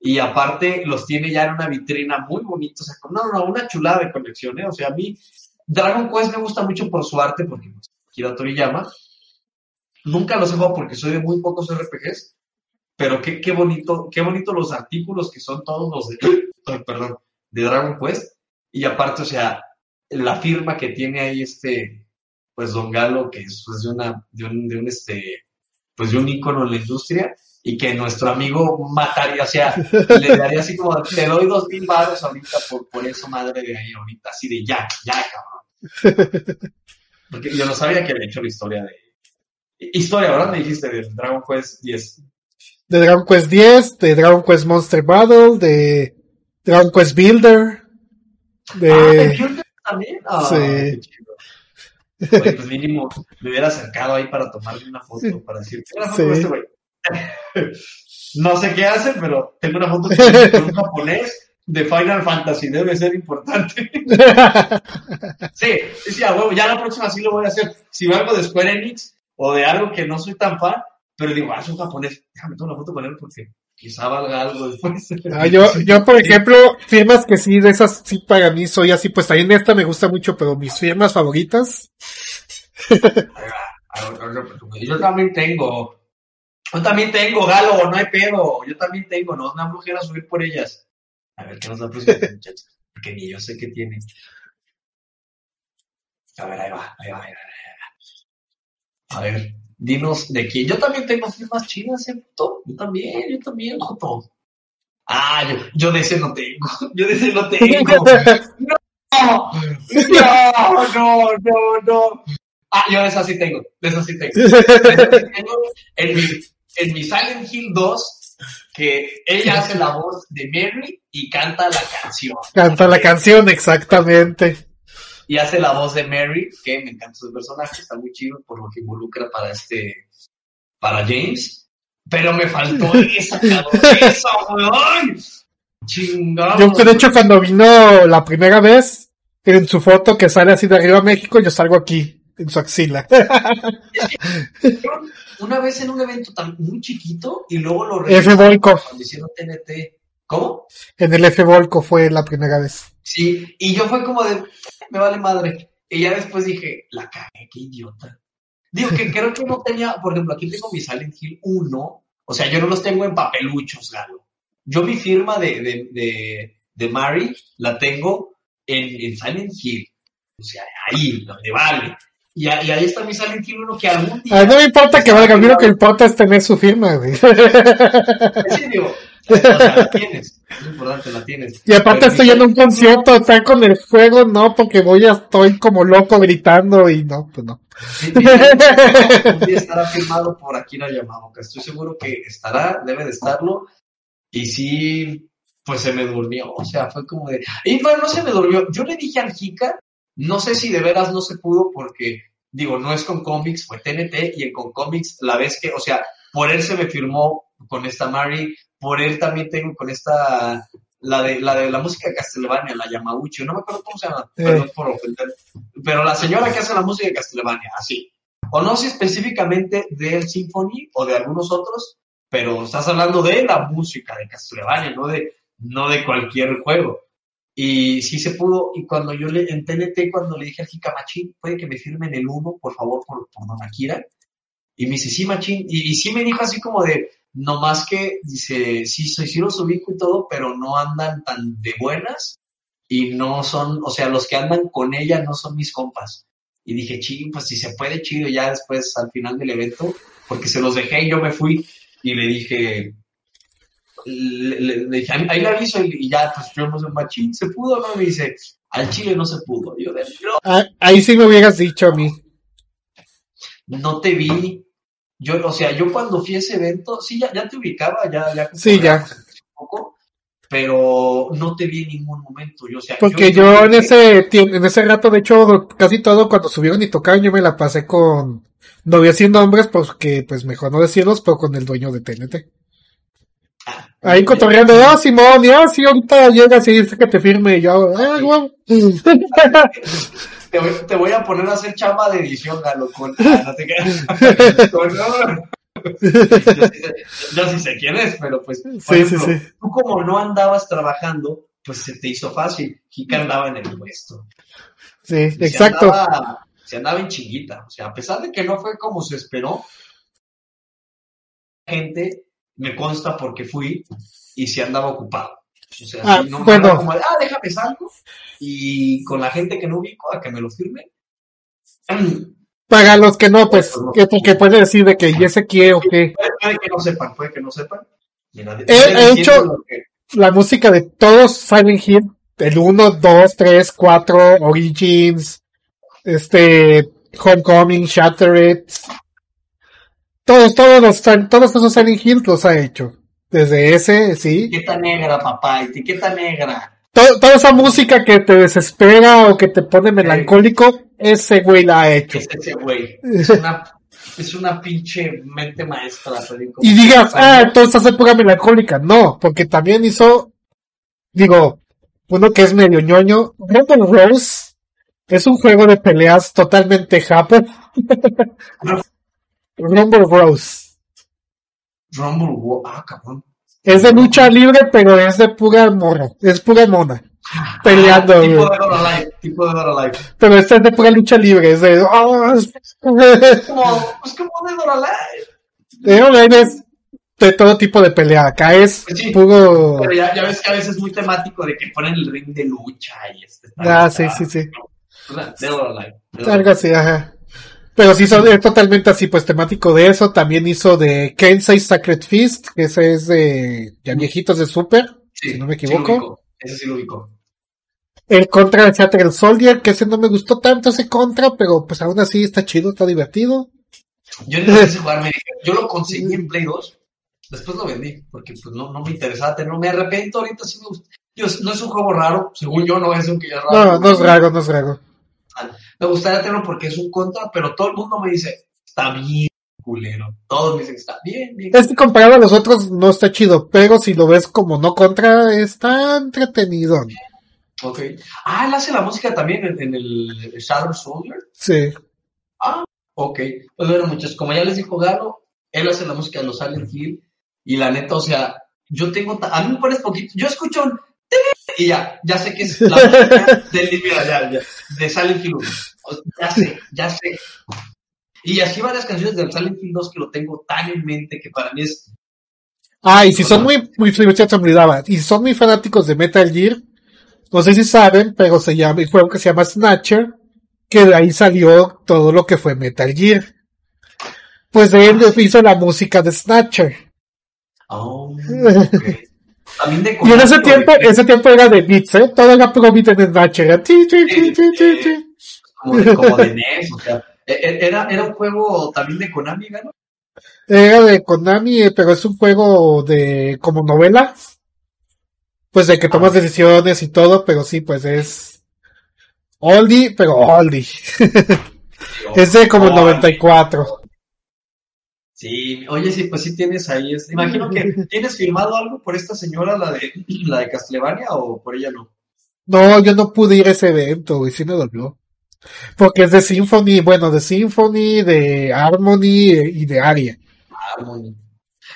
Y aparte los tiene ya en una vitrina muy bonita, o sea, no, no, una chulada de colección, ¿eh? O sea, a mí Dragon Quest me gusta mucho por su arte, porque Akira Toriyama. Nunca los he jugado porque soy de muy pocos RPGs, pero qué, qué bonito, qué bonito los artículos que son todos los de, ay, perdón, de Dragon Quest. Y aparte, o sea, la firma que tiene ahí este, pues Don Galo, que es pues, de una, de un, de un este, pues de un ícono en la industria, y que nuestro amigo mataría, o sea, le daría así como, te doy dos mil baros ahorita por, por eso, madre de ahí, ahorita, así de ya, ya, cabrón. Porque yo no sabía que había hecho la historia de... Historia, ¿verdad? Me dijiste de Dragon Quest 10. de Dragon Quest 10, de Dragon Quest Monster Battle, de Dragon Quest Builder, Ah, ¿de. Builder también? Ah, Sí. qué chido. Oye, pues mínimo me hubiera acercado ahí para tomarle una foto, para decir, tengo una foto con Sí. este güey. no sé qué hace, pero tengo una foto con, con un japonés de Final Fantasy, debe ser importante. sí, sí, a huevo, ya la próxima sí lo voy a hacer. Si veo algo de Square Enix o de algo que no soy tan fan, pero digo, ah, es un japonés, déjame tomar una foto con él porque quizá valga algo después. Ah, yo, yo, por ejemplo, firmas que sí, de esas sí para mí soy así, pues también esta me gusta mucho, pero mis firmas favoritas, Yo también tengo. Yo también tengo, Galo, no hay pedo. Yo también tengo, no es una flojera subir por ellas. A ver, ¿qué nos da próxima, muchachos? Porque ni yo sé qué tiene. A ver, ahí va, ahí va, ahí va, ahí va. A ver, dinos de quién. Yo también tengo firmas chinas, ¿eh, puto? Yo también, yo también, Joto. Ah, yo, yo de ese no tengo. Yo de ese no tengo. No, no, no, no, no. Ah, yo de esas sí tengo, de esas sí tengo. De esas sí tengo en mi, en mi Silent Hill 2, que ella hace la voz de Mary y canta la canción. canta la canción exactamente. Y hace la voz de Mary, que me encanta su personaje, está muy chido por lo que involucra para este, para James. Pero me faltó esa, cabrón, esa, weón. Chingado. Yo, de hecho, cuando vino la primera vez, en su foto que sale así de arriba a México, yo salgo aquí, en su axila. Una vez en un evento tan muy chiquito y luego lo F. Volkov. cuando hicieron TNT. ¿Cómo? En el F Volco fue la primera vez. Sí, y yo fue como de, me vale madre. Y ya después dije, la cagué, qué idiota. Digo que creo que no tenía, por ejemplo, aquí tengo mi Silent Hill 1, o sea, yo no los tengo en papeluchos, Galo. Yo mi firma de, de, de, de Mary la tengo en, en Silent Hill, o sea, ahí, donde vale. Y, a- y ahí está mi Silent Hill 1 que algún día... A mí no me importa que valga, a mí lo que importa es tener su firma, güey. En serio, o sea, la tienes, es importante, la tienes. Y aparte Pero estoy en un concierto, estar con el fuego, no, porque voy a, estoy como loco gritando y no, pues no. Sí, estará firmado por Akira Yamaoka. Estoy seguro que estará, debe de estarlo. Y sí, pues se me durmió. O sea, fue como de. Y bueno, no se me durmió. Yo le dije al Jika, no sé si de veras no se pudo porque, digo, no es con cómics, fue TNT y en con cómics la vez que, o sea, por él se me firmó con esta Mari, por él también tengo con esta. La de, la de la música de Castlevania, la Yamauchi, no me acuerdo cómo se llama, perdón por ofender pero la señora que hace la música de Castlevania, así. O no sé específicamente del Symphony o de algunos otros, pero estás hablando de la música de Castlevania, no de, no de cualquier juego. Y sí se pudo, y cuando yo le, en TNT, cuando le dije al Hikamachín, puede que me firmen el uno, por favor, por, por Don Akira. Y me dice, sí, machín. Y, sí me dijo así como de, no más que dice, sí, soy, sí los ubico y todo, pero no andan tan de buenas y no son, o sea, los que andan con ella no son mis compas. Y dije, chido, pues si se puede, chido, ya después al final del evento, porque se los dejé y yo me fui y le dije, le, le- le dije, ahí le aviso y ya, pues yo no sé, machín, ¿se pudo no? Me dice, al chile no se pudo. Yo de, no, Ah, ahí sí me hubieras dicho a mí. no te vi. Yo, o sea, yo cuando fui a ese evento, sí, ya, ya te ubicaba, ya, ya. Sí, ya. Un poco, pero no te vi en ningún momento. Yo, o sea, Porque yo en ese tiempo, en ese rato, de hecho, casi todo cuando subieron y tocaron, yo me la pasé con, no voy a decir nombres porque pues mejor no decirlos, pero con el dueño de TNT. Ahí cotorreando, ah, Simón, y ah, sí, ahorita llegas y dice que te firme, y yo, ah, guau. Te voy, te voy a poner a hacer chamba de edición, Galo, con... Ah, no te creas. Con- no. Yo, sí sé, yo sí sé quién es, pero pues, por Sí, sí, ejemplo, sí. tú como no andabas trabajando, pues se te hizo fácil. Jica andaba en el puesto. Sí, Y se exacto. andaba- Se andaba en chinguita. O sea, a pesar de que no fue como se esperó, gente me consta porque fui y se andaba ocupado. O sea, Ah, no, no bueno. como de, ah, déjame salgo y con la gente que no ubico a que me lo firme. Para los que no, pues, que, que puede decir de que ya se quiere o qué. Puede, que no sepan, puede que no sepan. Mira, He- hecho- que- La música de todos Silent Hill, el 1, 2, 3, 4, Origins, este, Homecoming, Shattered, todos, todos los, todos esos Silent Hill los ha hecho. Desde ese, sí. Etiqueta negra, papá, etiqueta negra. To- toda esa música que te desespera o que te pone melancólico, ese güey la ha hecho. Es ese güey. Es una, es una pinche mente maestra. Y digas, ah, entonces hace pura melancólica. No, porque también hizo, digo, uno que es medio ñoño, Rumble Rose es un juego de peleas totalmente japo. Rumble Rose. Rumble, Wo- ah, cabrón. Es de lucha libre, pero es de pura morro, es pura mona. Peleando, Ah, tipo güey. de Dora Live, tipo de Dora Live. Pero este es de pura lucha libre, es de, ah, es- Como, pues como de Dora Live. de es de todo tipo de pelea. Acá es Pues sí. puro, Pero ya, ya ves que a veces es muy temático de que ponen el ring de lucha y este. ah, sí, sí, sí. O sea, de Dora Dora Algo así, ajá. Pero sí son es totalmente así, pues temático de eso. También hizo de Kensei Sacred Fist, que ese es de ya viejitos de Super, Sí, si no me sí equivoco. ubico. Ese sí lo ubico. El contra de Shattered Soldier, que ese no me gustó tanto ese contra, pero pues aún así está chido, está divertido. Yo ni lo quise jugar, me dije, yo lo conseguí en Play 2, después lo vendí, porque pues no, no me interesaba tenerlo, me arrepiento ahorita sí me gusta. Yo, no es un juego raro, según yo no es un que ya raro. No, no es raro, no es raro. Me gustaría tenerlo porque es un contra, pero todo el mundo me dice, está bien culero. Todos me dicen que está bien, bien. Es que comparado a los otros no está chido, pero si lo ves como no contra, está entretenido. Ok. Ah, él hace la música también en, en el Shadow Soldier. Sí. Ok. Pues bueno, muchachos, como ya les dijo Galo, él hace la música de los Silent Hill. Y la neta, o sea, yo tengo, a mí me parece poquito, yo escucho un y ya, ya sé que es la música del, mira, ya, ya, de Silent Hill 1. Ya sé, ya sé. Y así varias canciones del Silent Hill 2 que lo tengo tan en mente que para mí es Ah, y si son muy, muy, se olvidaba, y si son muy fanáticos de Metal Gear, no sé si saben, pero se llama, el juego que se llama Snatcher, que de ahí salió todo lo que fue Metal Gear. Pues de él hizo la música de Snatcher. Oh, ok. También de Y en ese tiempo, de- ese tiempo era de beats, ¿eh? Todo era pro beat en Snatcher. Era ti, ti, ti. Como de, como de NES, o sea, e- e- era, era un juego también de Konami, ¿no? Era de Konami, eh, pero es un juego de, como novela. Pues de que tomas decisiones y todo, pero sí, pues es oldie, pero oldie. Es de como el Oh, 94. Sí, oye, sí, pues sí tienes ahí, este, imagino que tienes firmado algo por esta señora, la de, la de Castlevania, o por ella no. No, yo no pude ir a ese evento, güey, sí me dolió. Porque es de Symphony, bueno, de Symphony, de Harmony eh, y de Aria. Harmony.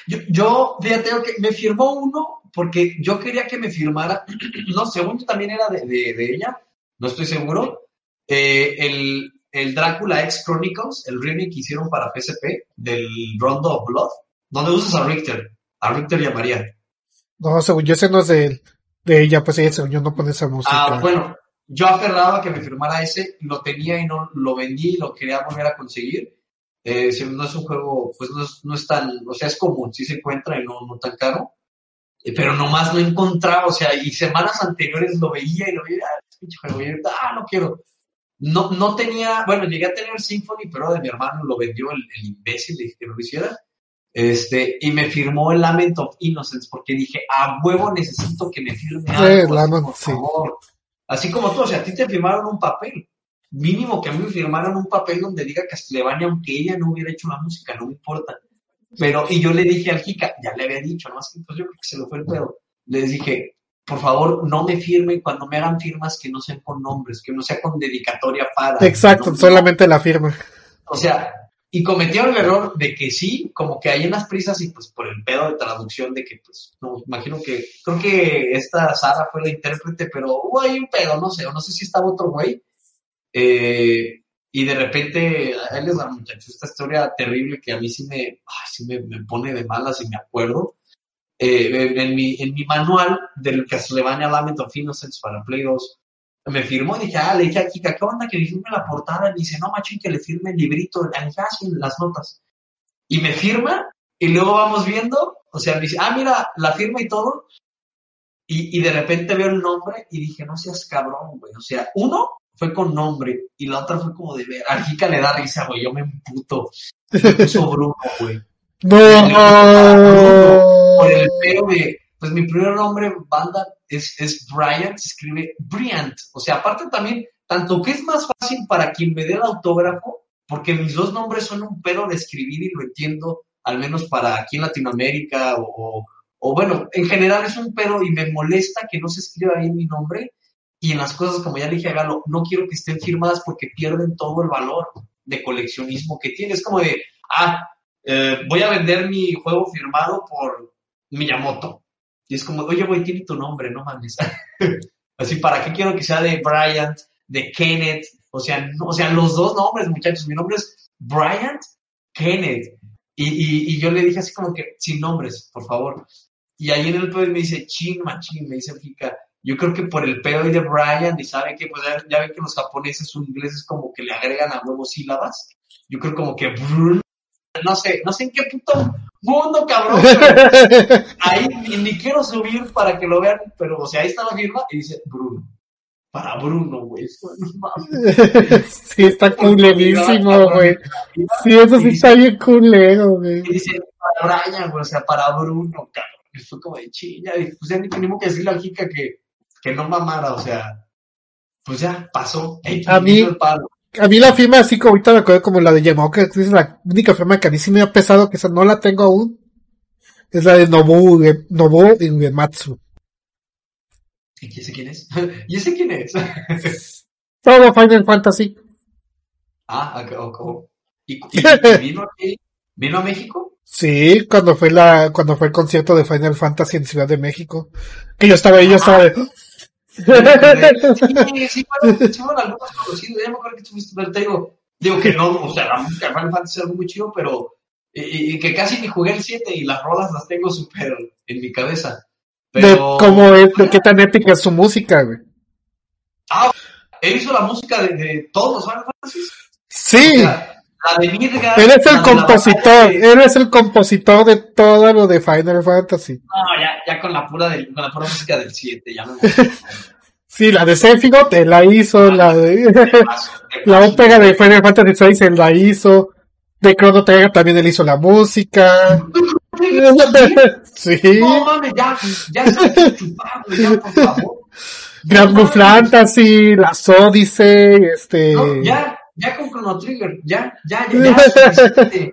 Yo, yo, fíjate, que me firmó uno porque yo quería que me firmara, no, según también era de, de, de ella, no estoy seguro, eh, el, el Drácula X Chronicles, el remake que hicieron para PSP del Rondo of Blood, ¿Dónde usas a Richter? A Richter y a María. No, según yo ese no es de, de ella, pues ella según yo no pone esa música. Ah, bueno, yo aferraba a que me firmara ese, lo tenía y no lo vendí y lo quería volver a conseguir. Eh, no es un juego, pues no es, no es tan, o sea, es común, sí se encuentra y no, no tan caro. Eh, pero nomás lo encontraba, o sea, y semanas anteriores lo veía y lo veía, ah, este pinche juego, y ahorita, ah, no quiero. No, no tenía, bueno, llegué a tener Symphony, pero de mi hermano lo vendió el, el imbécil, le dije que no lo hiciera. Este, y me firmó el Lament of Innocence porque dije, a huevo necesito que me firme algo, así, Lament, por sí. Así como tú, o sea, a ti te firmaron un papel. Mínimo que a mí me firmaran un papel donde diga Castlevania, aunque ella no hubiera hecho la música, no me importa. Pero, y yo le dije al Kika, ya le había dicho, ¿no? Así, pues yo creo que se lo fue el pedo. Les dije, por favor, no me firmen cuando me hagan firmas que no sean con nombres, que no sea con dedicatoria para. Exacto, ¿no? solamente la firma. O sea, y cometieron el error de que sí, como que hay unas prisas y pues por el pedo de traducción de que pues, no, imagino que, creo que esta Sara fue la intérprete, pero hubo ahí un pedo, no sé, o no sé si estaba otro güey. Eh, y de repente, a él les da muchachos esta historia terrible que a mí sí me, sí me, me pone de malas y me acuerdo. Eh, en, mi, en mi manual del Castlevania Lament of Innocence para Play 2, me firmó y dije, ah, le dije a Kika, ¿qué onda que le firme la portada? Y me dice, no, machín, que le firme el librito, le dije, ah, sí, las notas. Y me firma, y luego vamos viendo, o sea, me dice, ah, mira, la firma y todo. Y, y de repente veo el nombre y dije, no seas cabrón, güey. O sea, uno fue con nombre y la otra fue como de ver. A Kika le da risa, güey, yo me emputo. Me puso Bruno, güey. No. Por el pedo de, pues mi primer nombre banda es, es Brian, se escribe Bryant. O sea, aparte también, tanto que es más fácil para quien me dé el autógrafo, porque mis dos nombres son un pedo de escribir y lo entiendo, al menos para aquí en Latinoamérica, o, o bueno, en general es un pedo y me molesta que no se escriba bien mi nombre. Y en las cosas, como ya le dije a Galo, no quiero que estén firmadas porque pierden todo el valor de coleccionismo que tiene. Es como de, ah, eh, voy a vender mi juego firmado por Miyamoto. Y es como, oye, güey, tiene tu nombre, no mames. Así, ¿para qué quiero que sea de Bryant, de Kenneth? O sea, o sea, los dos nombres, muchachos. Mi nombre es Bryant Kenneth. Y, y, y yo le dije así como que, sin nombres, por favor. Y ahí en el pedo me dice, chin, machín, me dice Fika. Yo creo que por el pedo de Brian, y sabe que, pues ya, ya ven que los japoneses o ingleses como que le agregan a huevos sílabas. Yo creo como que, no sé, no sé en qué puto mundo, cabrón. ahí ni, quiero subir para que lo vean, pero, o sea, ahí está la firma y dice Bruno. Para Bruno, güey. No sí, está culerísimo, güey. Sí, eso sí está bien culero, güey. Y dice, para Brian, güey, o sea, para Bruno, cabrón. Y fue como de chilla. Pues ya ni tenemos que decirle al Kika que, que no mamara, o sea, pues ya pasó. X, A mí- hizo el palo. A mí la firma así como ahorita me acuerdo como la de Yamaoka, que es la única firma que a mí sí me ha pesado, que esa no la tengo aún. Es la de Nobu, Nobu Uematsu. ¿Y ese quién es? ¿Y ese quién es? Todo Final Fantasy. ah, ok, ok, ok. ¿Y, y- y vino aquí? ¿Vino a México? Sí, cuando fue la, cuando fue el concierto de Final Fantasy en Ciudad de México. Que yo estaba ahí, yo estaba de... Sí, sí, sí fueron algunos conocidos. Ya me acuerdo que estuviste, pero te digo, digo que no, o sea, la música de Final Fantasy es algo muy chido, pero y, y- que casi ni jugué el 7 y las rolas las tengo súper en mi cabeza. de Pero cómo es, de qué tan épica es su música, güey. él hizo la música de, de todos los Final Fantasy. Sí, O sea, la de Midgar. él es la el la compositor, de- él es el compositor de todo lo de Final Fantasy. No, ya, ya con la pura del, con la pura música del 7, ya me Sí, la de Sephiroth, él la hizo, la de, la ópera de Final Fantasy VI, él la hizo, de Chrono Trigger también él hizo la música. Sí, No mames, ya, ya chupar, güey, ya, por favor. Grand Blue Fantasy, las Odyssey, este... No, ya, ya con Chrono Trigger, ya, ya, ya, ya.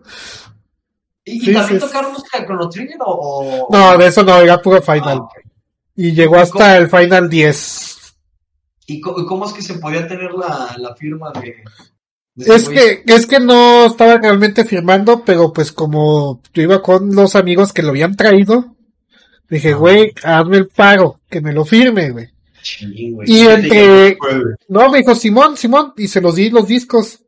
¿Y, también sí, tocaron música de Chrono Trigger o...? No, de eso no, era puro Ah, Final. ok. Y llegó hasta el Final 10. ¿Y cómo es que se podía tener la, la firma de...? Es que, es que no estaba realmente firmando, pero pues como yo iba con los amigos que lo habían traído, dije, Ah. güey, hazme el paro, que me lo firme, güey. Sí, güey. Y entre- No, me dijo Simón, Simón, y se los di los discos.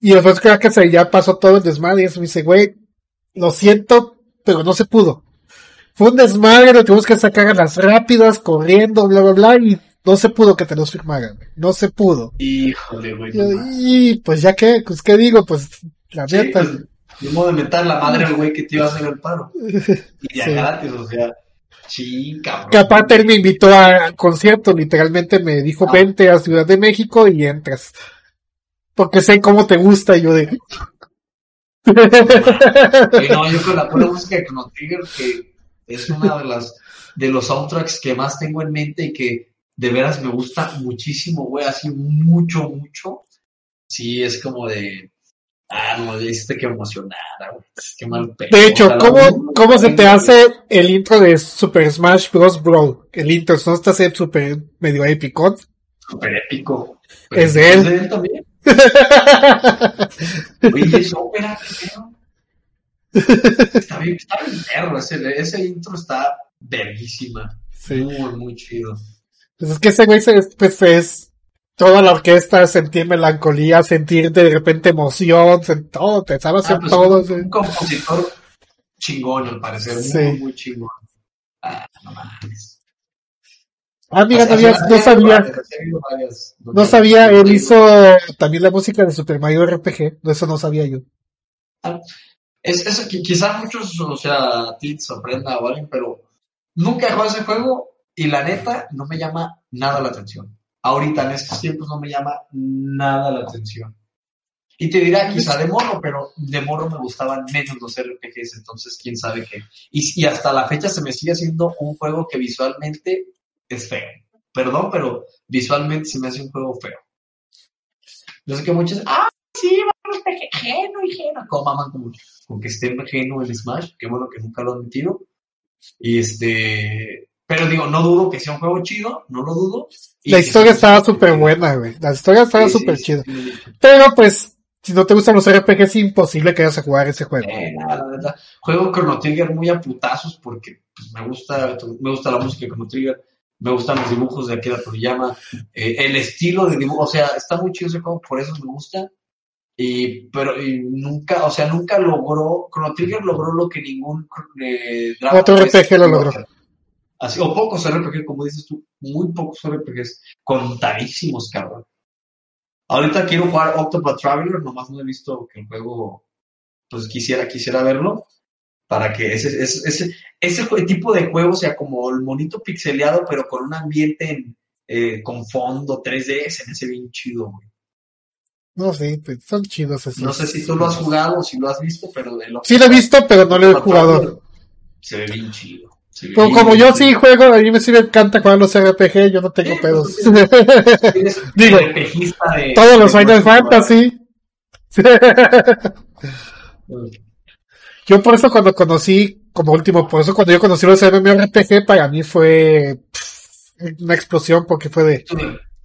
Y después creo que se ya pasó todo el desmadre y eso me dice, güey, lo siento, pero no se pudo. Fue un desmadre, lo tuvimos que sacar a las rápidas, corriendo, bla, bla, bla, y no se pudo que te los firmaran. No se pudo. Híjole, güey. Y pues ya que, pues qué digo, pues la Sí, neta. pues, ni modo de meter la madre al güey que te iba a hacer el paro. Y ya Sí. gratis, o sea. Sí, cabrón. Que aparte él me invitó a- al concierto, literalmente me dijo Ah. vente a Ciudad de México y entras. Porque sé cómo te gusta y yo de... Sí, no, yo con la pura música de Chrono Trigger, que es una de las de los soundtracks que más tengo en mente y que de veras me gusta muchísimo, güey, así mucho, mucho. Sí, es como de. Ah, no, me hiciste que emocionara, güey. Qué mal pedo. De hecho, ¿cómo, cómo se te hace el intro de Super Smash Bros. Brawl? El intro, ¿no está así súper medio épico? Súper épico. Es de él. ¿Es de él también? Oye, es ópera. Está bien, está bien perro, ese, ese intro está verguísima. Sí. Muy, muy chido. Pues es que ese güey se, pues es toda la orquesta, sentir melancolía, sentir de repente emoción, todo, te sabe hacer Ah, pues, todo. un, un compositor chingón, al parecer, Sí. muy, muy chingón. Ah, no mames. Ah, mira, no, había- no sabía, no sabía, él hizo también la música de Super Mario RPG, no, eso no sabía yo. Es, es que quizás muchos, o sea, a ti te sorprenda o alguien, pero nunca he jugado ese juego y la neta no me llama nada la atención. Ahorita en estos tiempos no me llama nada la atención. Y te dirá, quizá de morro, pero de morro me gustaban menos los RPGs, entonces quién sabe qué. Y, hasta la fecha se me sigue haciendo un juego que visualmente es feo. Perdón, pero visualmente se me hace un juego feo. Yo sé que muchos, ah, sí, vamos, geno y geno. Como maman como con que esté geno en Smash, qué bueno que nunca lo han metido. Y este, pero digo, no dudo que sea un juego chido, no lo dudo. La historia estaba súper buena, güey. La historia estaba sí, súper sí, chida. sí. Pero pues, si no te gustan los RPG, es imposible que vayas a jugar ese juego. Eh, nada, la verdad. Juego Chrono Trigger muy a putazos porque pues, me gusta, me gusta la música de Chrono Trigger, me gustan los dibujos de Akira Toriyama, eh, el estilo de dibujo, o sea, está muy chido ese juego, por eso me gusta. Y, pero y nunca, o sea, nunca logró, Chrono Trigger logró lo que ningún eh, Otro RPG lo logró. Así, o pocos RPG, como dices tú, muy pocos RPGs, contadísimos, cabrón. Ahorita quiero jugar Octopath Traveler, nomás no he visto que el juego, pues quisiera, quisiera verlo, para que ese, ese, ese, ese tipo de juego sea como el monito pixeleado, pero con un ambiente en, eh, con fondo 3D, se me hace bien chido, güey. No, sí, son chidos esos. No sé si tú lo has jugado o si lo has visto, pero de lo Sí lo he visto, pero no lo he jugado. Se ve bien chido. Como yo sí juego, a mí me sí me encanta jugar los RPG, yo no tengo pedos. pues, Digo, de- Todos los Final Fantasy. Yo por eso cuando conocí, como último, por eso cuando yo conocí los MMORPG, para mí fue pff, una explosión porque fue de,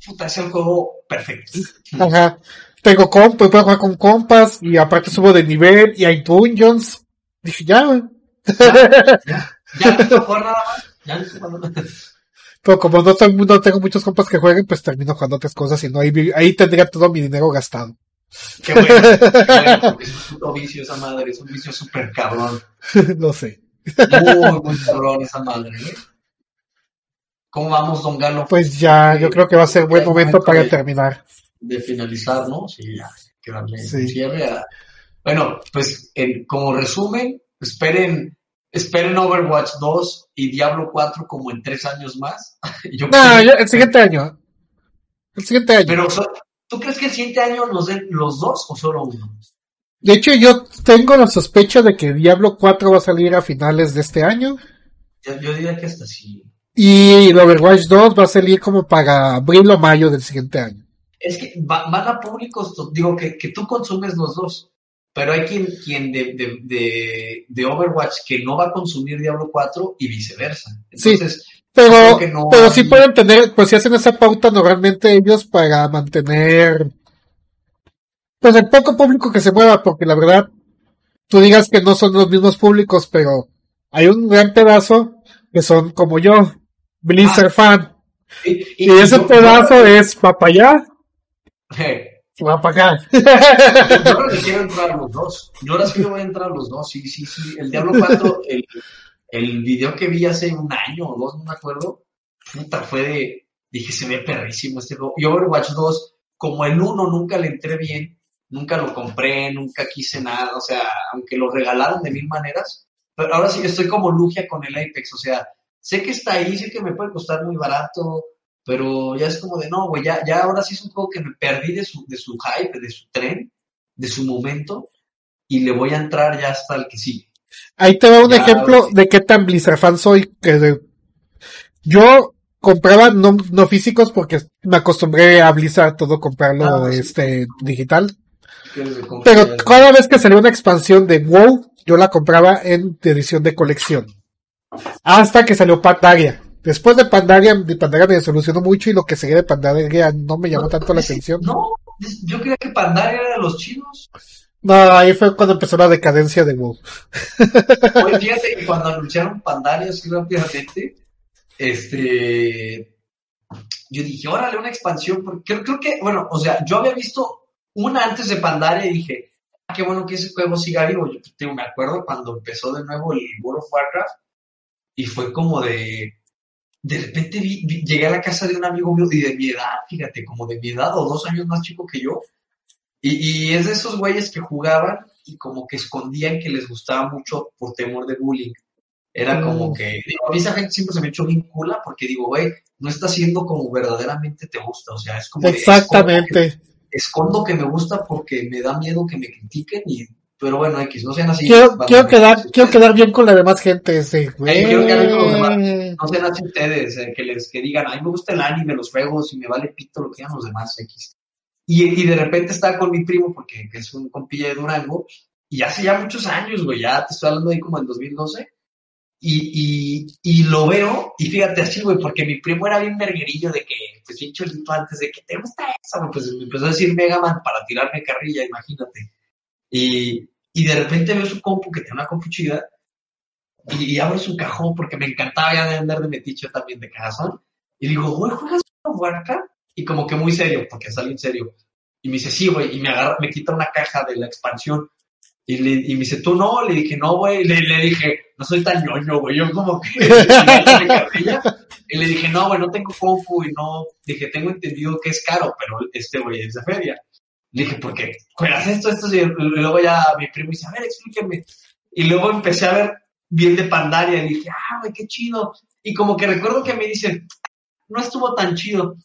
Puta, es el juego perfecto. ajá, tengo compas, puedo jugar con compas y aparte subo de nivel y hay dungeons. Dije, ya, güey. Ya, no puedo jugar nada más. Ya no. Pero como no, tengo- muchos compas que jueguen, pues termino jugando otras cosas y no, ahí, ahí tendría todo mi dinero gastado. Qué bueno, qué bueno, es un puto vicio esa madre, es un vicio súper cabrón. no sé. Muy, muy cabrón esa madre, ¿eh? ¿Cómo vamos, don Galo? Pues ya, yo creo que va a ser buen momento para terminar. De finalizar, ¿no? Sí, ya, que darle Sí. cierre a... Bueno, pues en- como resumen, esperen, esperen Overwatch 2 y Diablo 4 como en tres años más. Yo No, el siguiente año. El siguiente año. Pero, ¿tú crees que el siguiente año nos den los dos o solo uno? De hecho, yo tengo la sospecha de que Diablo 4 va a salir a finales de este año. Yo, yo diría que hasta sí. Y el Overwatch 2 va a salir como para abril o mayo del siguiente año. Es que va- van a públicos, digo, que, que tú consumes los dos, pero hay quien, quien de, de, de, de Overwatch que no va a consumir Diablo 4 y viceversa. Sí. Entonces, Pero, que no pero hay- sí pueden tener, pues si hacen esa pauta normalmente ellos para mantener, pues el poco público que se mueva, porque la verdad, tú digas que no son los mismos públicos, pero hay un gran pedazo que son como yo, Blizzard fan. y, Y ese yo- pedazo es papayá. Eh, Va a pagar. Yo ahora le quiero entrar a los dos. Yo ahora sí le voy a entrar a los dos. Sí, sí, sí. El Diablo 4, el, el video que vi hace un año o dos, no me acuerdo, puta, fue de. Dije, se ve perrísimo este juego. Y Overwatch 2, como el 1 nunca le entré bien, nunca lo compré, nunca quise nada. O sea, aunque lo regalaron de mil maneras, pero ahora sí estoy como Lugia con el Apex. O sea, sé que está ahí, sé que me puede costar muy barato, pero ya es como de no, güey, ya, ya ahora sí es un juego que me perdí de su, de su hype, de su tren, de su momento, y le voy a entrar ya hasta el que sigue. Ahí te va un Ya, ejemplo de qué tan Blizzard fan soy. Que de- yo compraba no, no físicos porque me acostumbré a Blizzard todo comprarlo Ah, sí. este digital. Pero cada vez que salía una expansión de WoW, yo la compraba en edición de colección. Hasta que salió Pandaria. Después de Pandaria, de Pandaria me desilusionó mucho y lo que seguía de Pandaria no me llamó tanto la atención. No, yo creía que Pandaria era de los chinos. No, ahí fue cuando empezó la decadencia de WoW. Oye, fíjate que cuando anunciaron Pandaria así rápidamente, este, yo dije, órale, una expansión, porque creo, creo que, bueno, o sea, yo había visto una antes de Pandaria y dije, ah, qué bueno que ese juego siga vivo. Yo tengo, me acuerdo cuando empezó de nuevo el World of Warcraft y fue como de, de repente vi- vi- llegué a la casa de un amigo mío y de mi edad, fíjate, como de mi edad o dos años más chico que yo. Y, y es de esos güeyes que jugaban y como que escondían que les gustaba mucho por temor de bullying. Era como Mm. que, digo, a mí esa gente siempre se me echó bien cula porque digo, güey, no está haciendo como verdaderamente te gusta. O sea, es como Exactamente. escondo que, escondo que me gusta porque me da miedo que me critiquen y, pero bueno, X, no sean así. Quiero, quiero quedar, quiero quedar bien con la demás gente, sí, güey. quiero quedar bien con los demás. No sean así ustedes, eh, que les que digan, a mí me gusta el anime, los juegos y me vale pito lo que digan los demás X. Y, y de repente estaba con mi primo, porque que es un compilla de Durango, y hace ya muchos años, güey, ya te estoy hablando ahí como en 2012, y, y, y lo veo, y fíjate así, güey, porque mi primo era bien verguerillo de que, pues bien cholito antes de que te gusta eso, pues me empezó a decir Mega Man para tirarme carrilla, imagínate. Y, y de repente veo su compu, que tiene una compu chida, y, y abro su cajón porque me encantaba ya de andar de metiche también de cajazón. Y digo, güey, ¿juegas Warcraft? Y como que muy serio, porque salió en serio. Y me dice, sí, güey, y me agarra, me quita una caja de la expansión. Y, le, y me dice, tú no, le dije, no, güey, le, le dije, no soy tan ñoño, güey, yo como que, y le dije, no, güey, no tengo compu y no, dije, tengo entendido que es caro, pero este güey es de feria. Le dije, ¿por qué? Juegas esto, esto, y luego ya mi primo dice, a ver, explíqueme. Y luego empecé a ver bien de Pandaria y dije, ah, güey, qué chido. Y como que recuerdo que me dicen, no estuvo tan chido.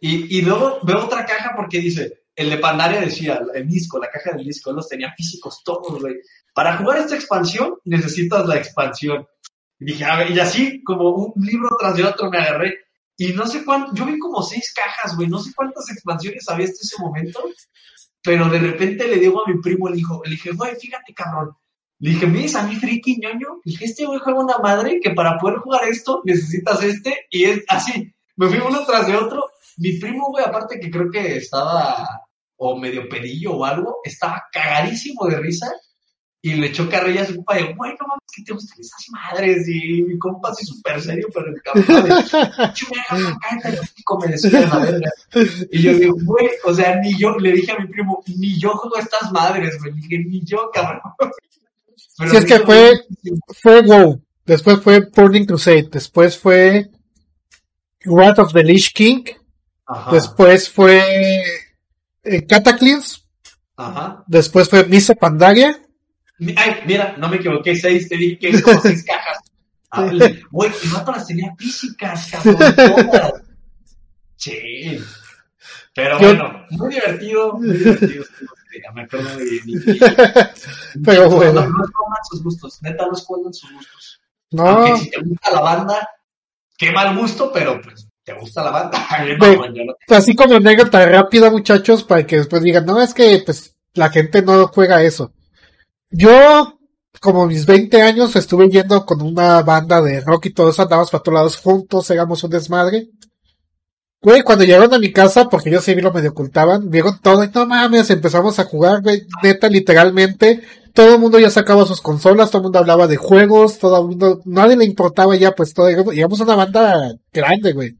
Y, y luego veo otra caja porque dice, el de Pandaria decía, el disco, la caja del disco, los tenía físicos todos, güey. Para jugar esta expansión necesitas la expansión. Y dije, a ver, y así como un libro tras de otro me agarré. Y no sé cuánto, yo vi como seis cajas, güey, no sé cuántas expansiones había hasta ese momento, pero de repente le digo a mi primo, le, dijo, le dije, güey, fíjate, cabrón. Le dije, ¿me dices a mí friki ñoño? Le dije, este güey juega una madre que para poder jugar esto necesitas este, y es así. Me fui uno tras de otro. Mi primo, güey, aparte que creo que estaba o medio pedillo o algo, estaba cagadísimo de risa y le echó carrilla a su compa de, güey, no mames, que te gustan esas madres. Y mi compa así súper serio, pero el cabrón de, chumega, cállate, me decía la verga. Y yo digo, güey, o sea, ni yo, le dije a mi primo, ni yo juego a estas madres, güey. Le dije, ni yo, cabrón. Pero Si es que fue-. Fue WoW, después fue Burning Crusade, después fue Wrath of the Lich King, Ajá, después fue eh, Cataclysm, ajá. después fue Misa Pandaria, Ay, mira, no me equivoqué, seis, te dije que es como seis cajas. Güey, el vato las tenía físicas, cabrón, todas. Sí. Pero Yo- bueno, muy divertido, muy divertido. Me acuerdo de mi Pero bueno. No, no escondan sus gustos, neta, no escondan sus gustos. no, Aunque si te gusta la banda, qué mal gusto, pero pues te gusta la banda. No- así como anécdota rápida muchachos, para que después digan, no, es que pues la gente no juega eso. Yo, como mis 20 años, estuve yendo con una banda de rock y todos andábamos para todos lados juntos, éramos un desmadre. Güey, cuando llegaron a mi casa, porque ellos sí lo medio ocultaban, vieron todo y no mames, empezamos a jugar, güey, neta, literalmente, todo el mundo ya sacaba sus consolas, todo el mundo hablaba de juegos, todo el mundo, nadie le importaba ya, pues todo, digamos una banda grande, güey.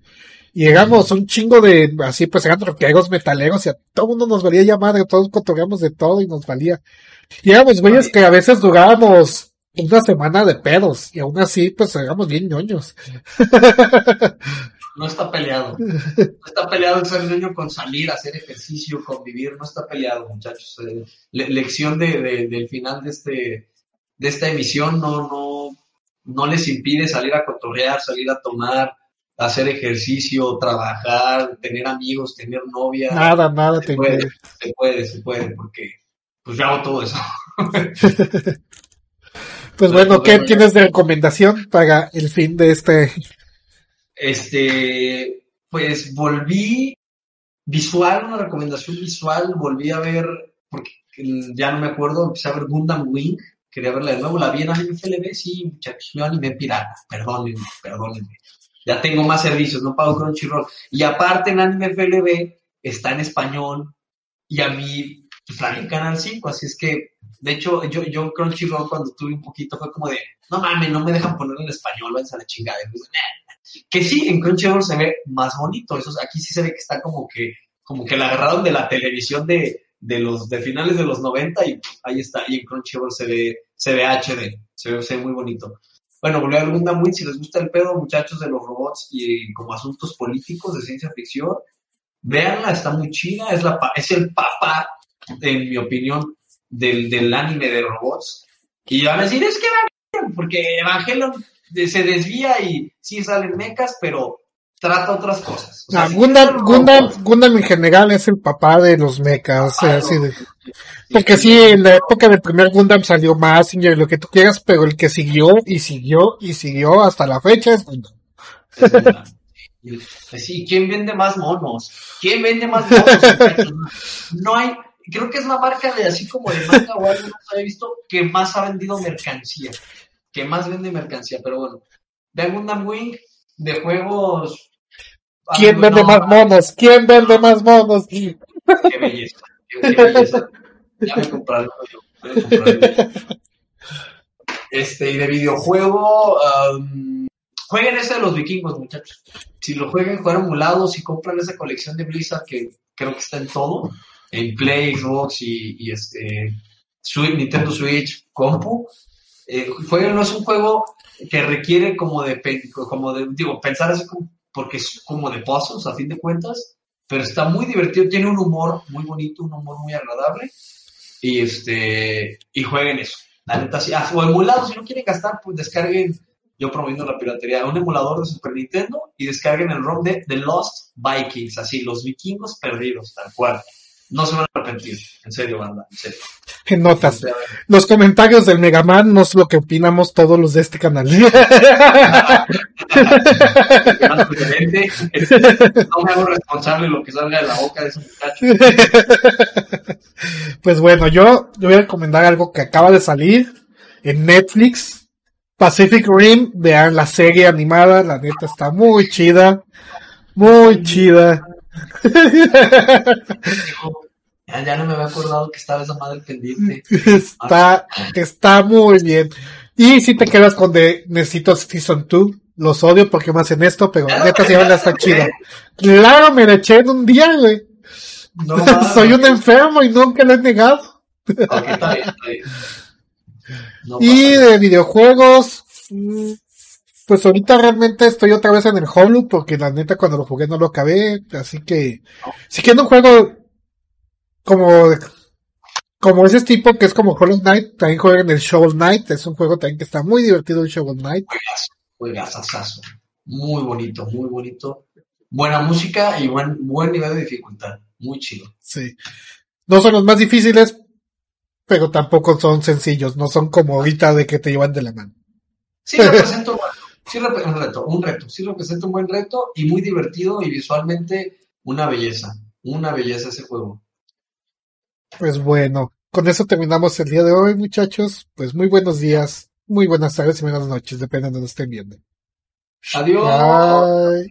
Llegamos un chingo de, así pues eran troqueros metaleros y a todo mundo nos valía llamar, todos cotorreamos de todo y nos valía. Y éramos güeyes que a veces durábamos una semana de pedos y aún así pues éramos bien ñoños. No está peleado. No está peleado ser ñoño con salir, hacer ejercicio, convivir, no está peleado muchachos. Eh, le- lección de, de- del final de este de esta emisión no, no, no les impide salir a cotorrear, salir a tomar, hacer ejercicio, trabajar, tener amigos, tener novia. Nada, nada se te puede, se puede, se puede, porque pues yo hago todo eso. Pues bueno, ¿qué tienes de recomendación para el fin de este? Este, pues volví visual, una recomendación visual, volví a ver, porque ya no me acuerdo, empecé a ver Gundam Wing, quería verla de nuevo, la vi en Anime FLV, sí, muchachos, yo anime pirata, perdónenme, perdónenme. Ya tengo más servicios, no pago Crunchyroll. Y aparte en Anime FLV está en español y a mí pues, en Canal 5, así es que, de hecho, yo, yo Crunchyroll cuando tuve un poquito fue como de, no mames, no me dejan poner en español, váyanse a la chingada. Pues. Que sí, en Crunchyroll se ve más bonito, eso, aquí sí se ve que está como que, como que la agarraron de la televisión de, de los, de finales de los 90 y ahí está, y en Crunchyroll se ve, se ve HD, se ve, se ve muy bonito. Bueno, volví a Gundam Wing, si les gusta el pedo, muchachos, de los robots y como asuntos políticos de ciencia ficción, véanla, está muy chida, es, la, es el papá, en mi opinión, del, del anime de robots. Y van a decir, es que Evangelion, porque Evangelion de- se desvía y sí salen mechas, pero trata otras cosas. O sea, Ah, Gundam, Gundam, Gundam en general es el papá de los mechas, o sea, Ah, así no. de, porque sí, en la época del primer Gundam salió Mazinger y lo que tú quieras, pero el que siguió y siguió y siguió hasta la fecha es Gundam. Es pues Sí, ¿quién vende más monos? ¿Quién vende más monos? No hay, creo que es la marca de así como de manga o algo, no se había visto, que más ha vendido mercancía, que más vende mercancía, pero bueno. De Gundam Wing, de juegos... ¿Quién vende no, más monos? ¿Quién vende más monos? Qué belleza, qué, qué belleza. Ya me compraré. Este, y de videojuego, am, jueguen ese de los vikingos, muchachos. Si lo jueguen, juegan emulado, si compran esa colección de Blizzard que creo que está en todo, en Play, Xbox y, y este Switch, Nintendo Switch, compu, eh, jueguen, no es un juego que requiere como de, como de, digo, pensar así como, porque es como de puzzles a fin de cuentas, pero está muy divertido, tiene un humor muy bonito, un humor muy agradable, y este, y jueguen eso. La neta, sí. Ah, o emulado, si no quieren gastar, pues descarguen, yo promoviendo la piratería, un emulador de Super Nintendo y descarguen el ROM de The Lost Vikings, así, los vikingos perdidos, tal cual. No se van a arrepentir, en serio, banda, en serio. En notas. Los comentarios del Megaman no es lo que opinamos todos los de este canal. este, no me hago responsable de lo que salga de la boca de ese muchacho. Pues bueno, yo yo voy a recomendar algo que acaba de salir en Netflix. Pacific Rim, vean la serie animada, la neta está muy chida. Muy chida. Ya, no me había acordado que estaba esa madre pendiente. Está, está muy bien. Y si te quedas con de necesito Season 2, los odio porque me hacen esto, pero Ya lo neta terminaste, está ¿eh? chida. Claro, me la eché en un día, güey. No. Soy un enfermo y nunca lo he negado. Ok, está bien, está bien. No Y de videojuegos, mm, pues ahorita realmente estoy otra vez en el Hollow porque la neta cuando lo jugué no lo acabé, así que si quieren un juego como como ese tipo que es como Hollow Knight, también jueguen el Shovel Knight, es un juego también que está muy divertido el Shovel Knight. Juegazazazo. Muy bonito, muy bonito. Buena música y buen, buen nivel de dificultad. Muy chido. Sí. No son los más difíciles, pero tampoco son sencillos, no son como ahorita de que te llevan de la mano. Sí reto, sí un reto, un reto, sí representa un buen reto y muy divertido y visualmente una belleza, una belleza ese juego. Pues bueno, con eso terminamos el día de hoy, muchachos. Pues muy buenos días, muy buenas tardes y buenas noches, depende de donde estén viendo. Adiós. Bye.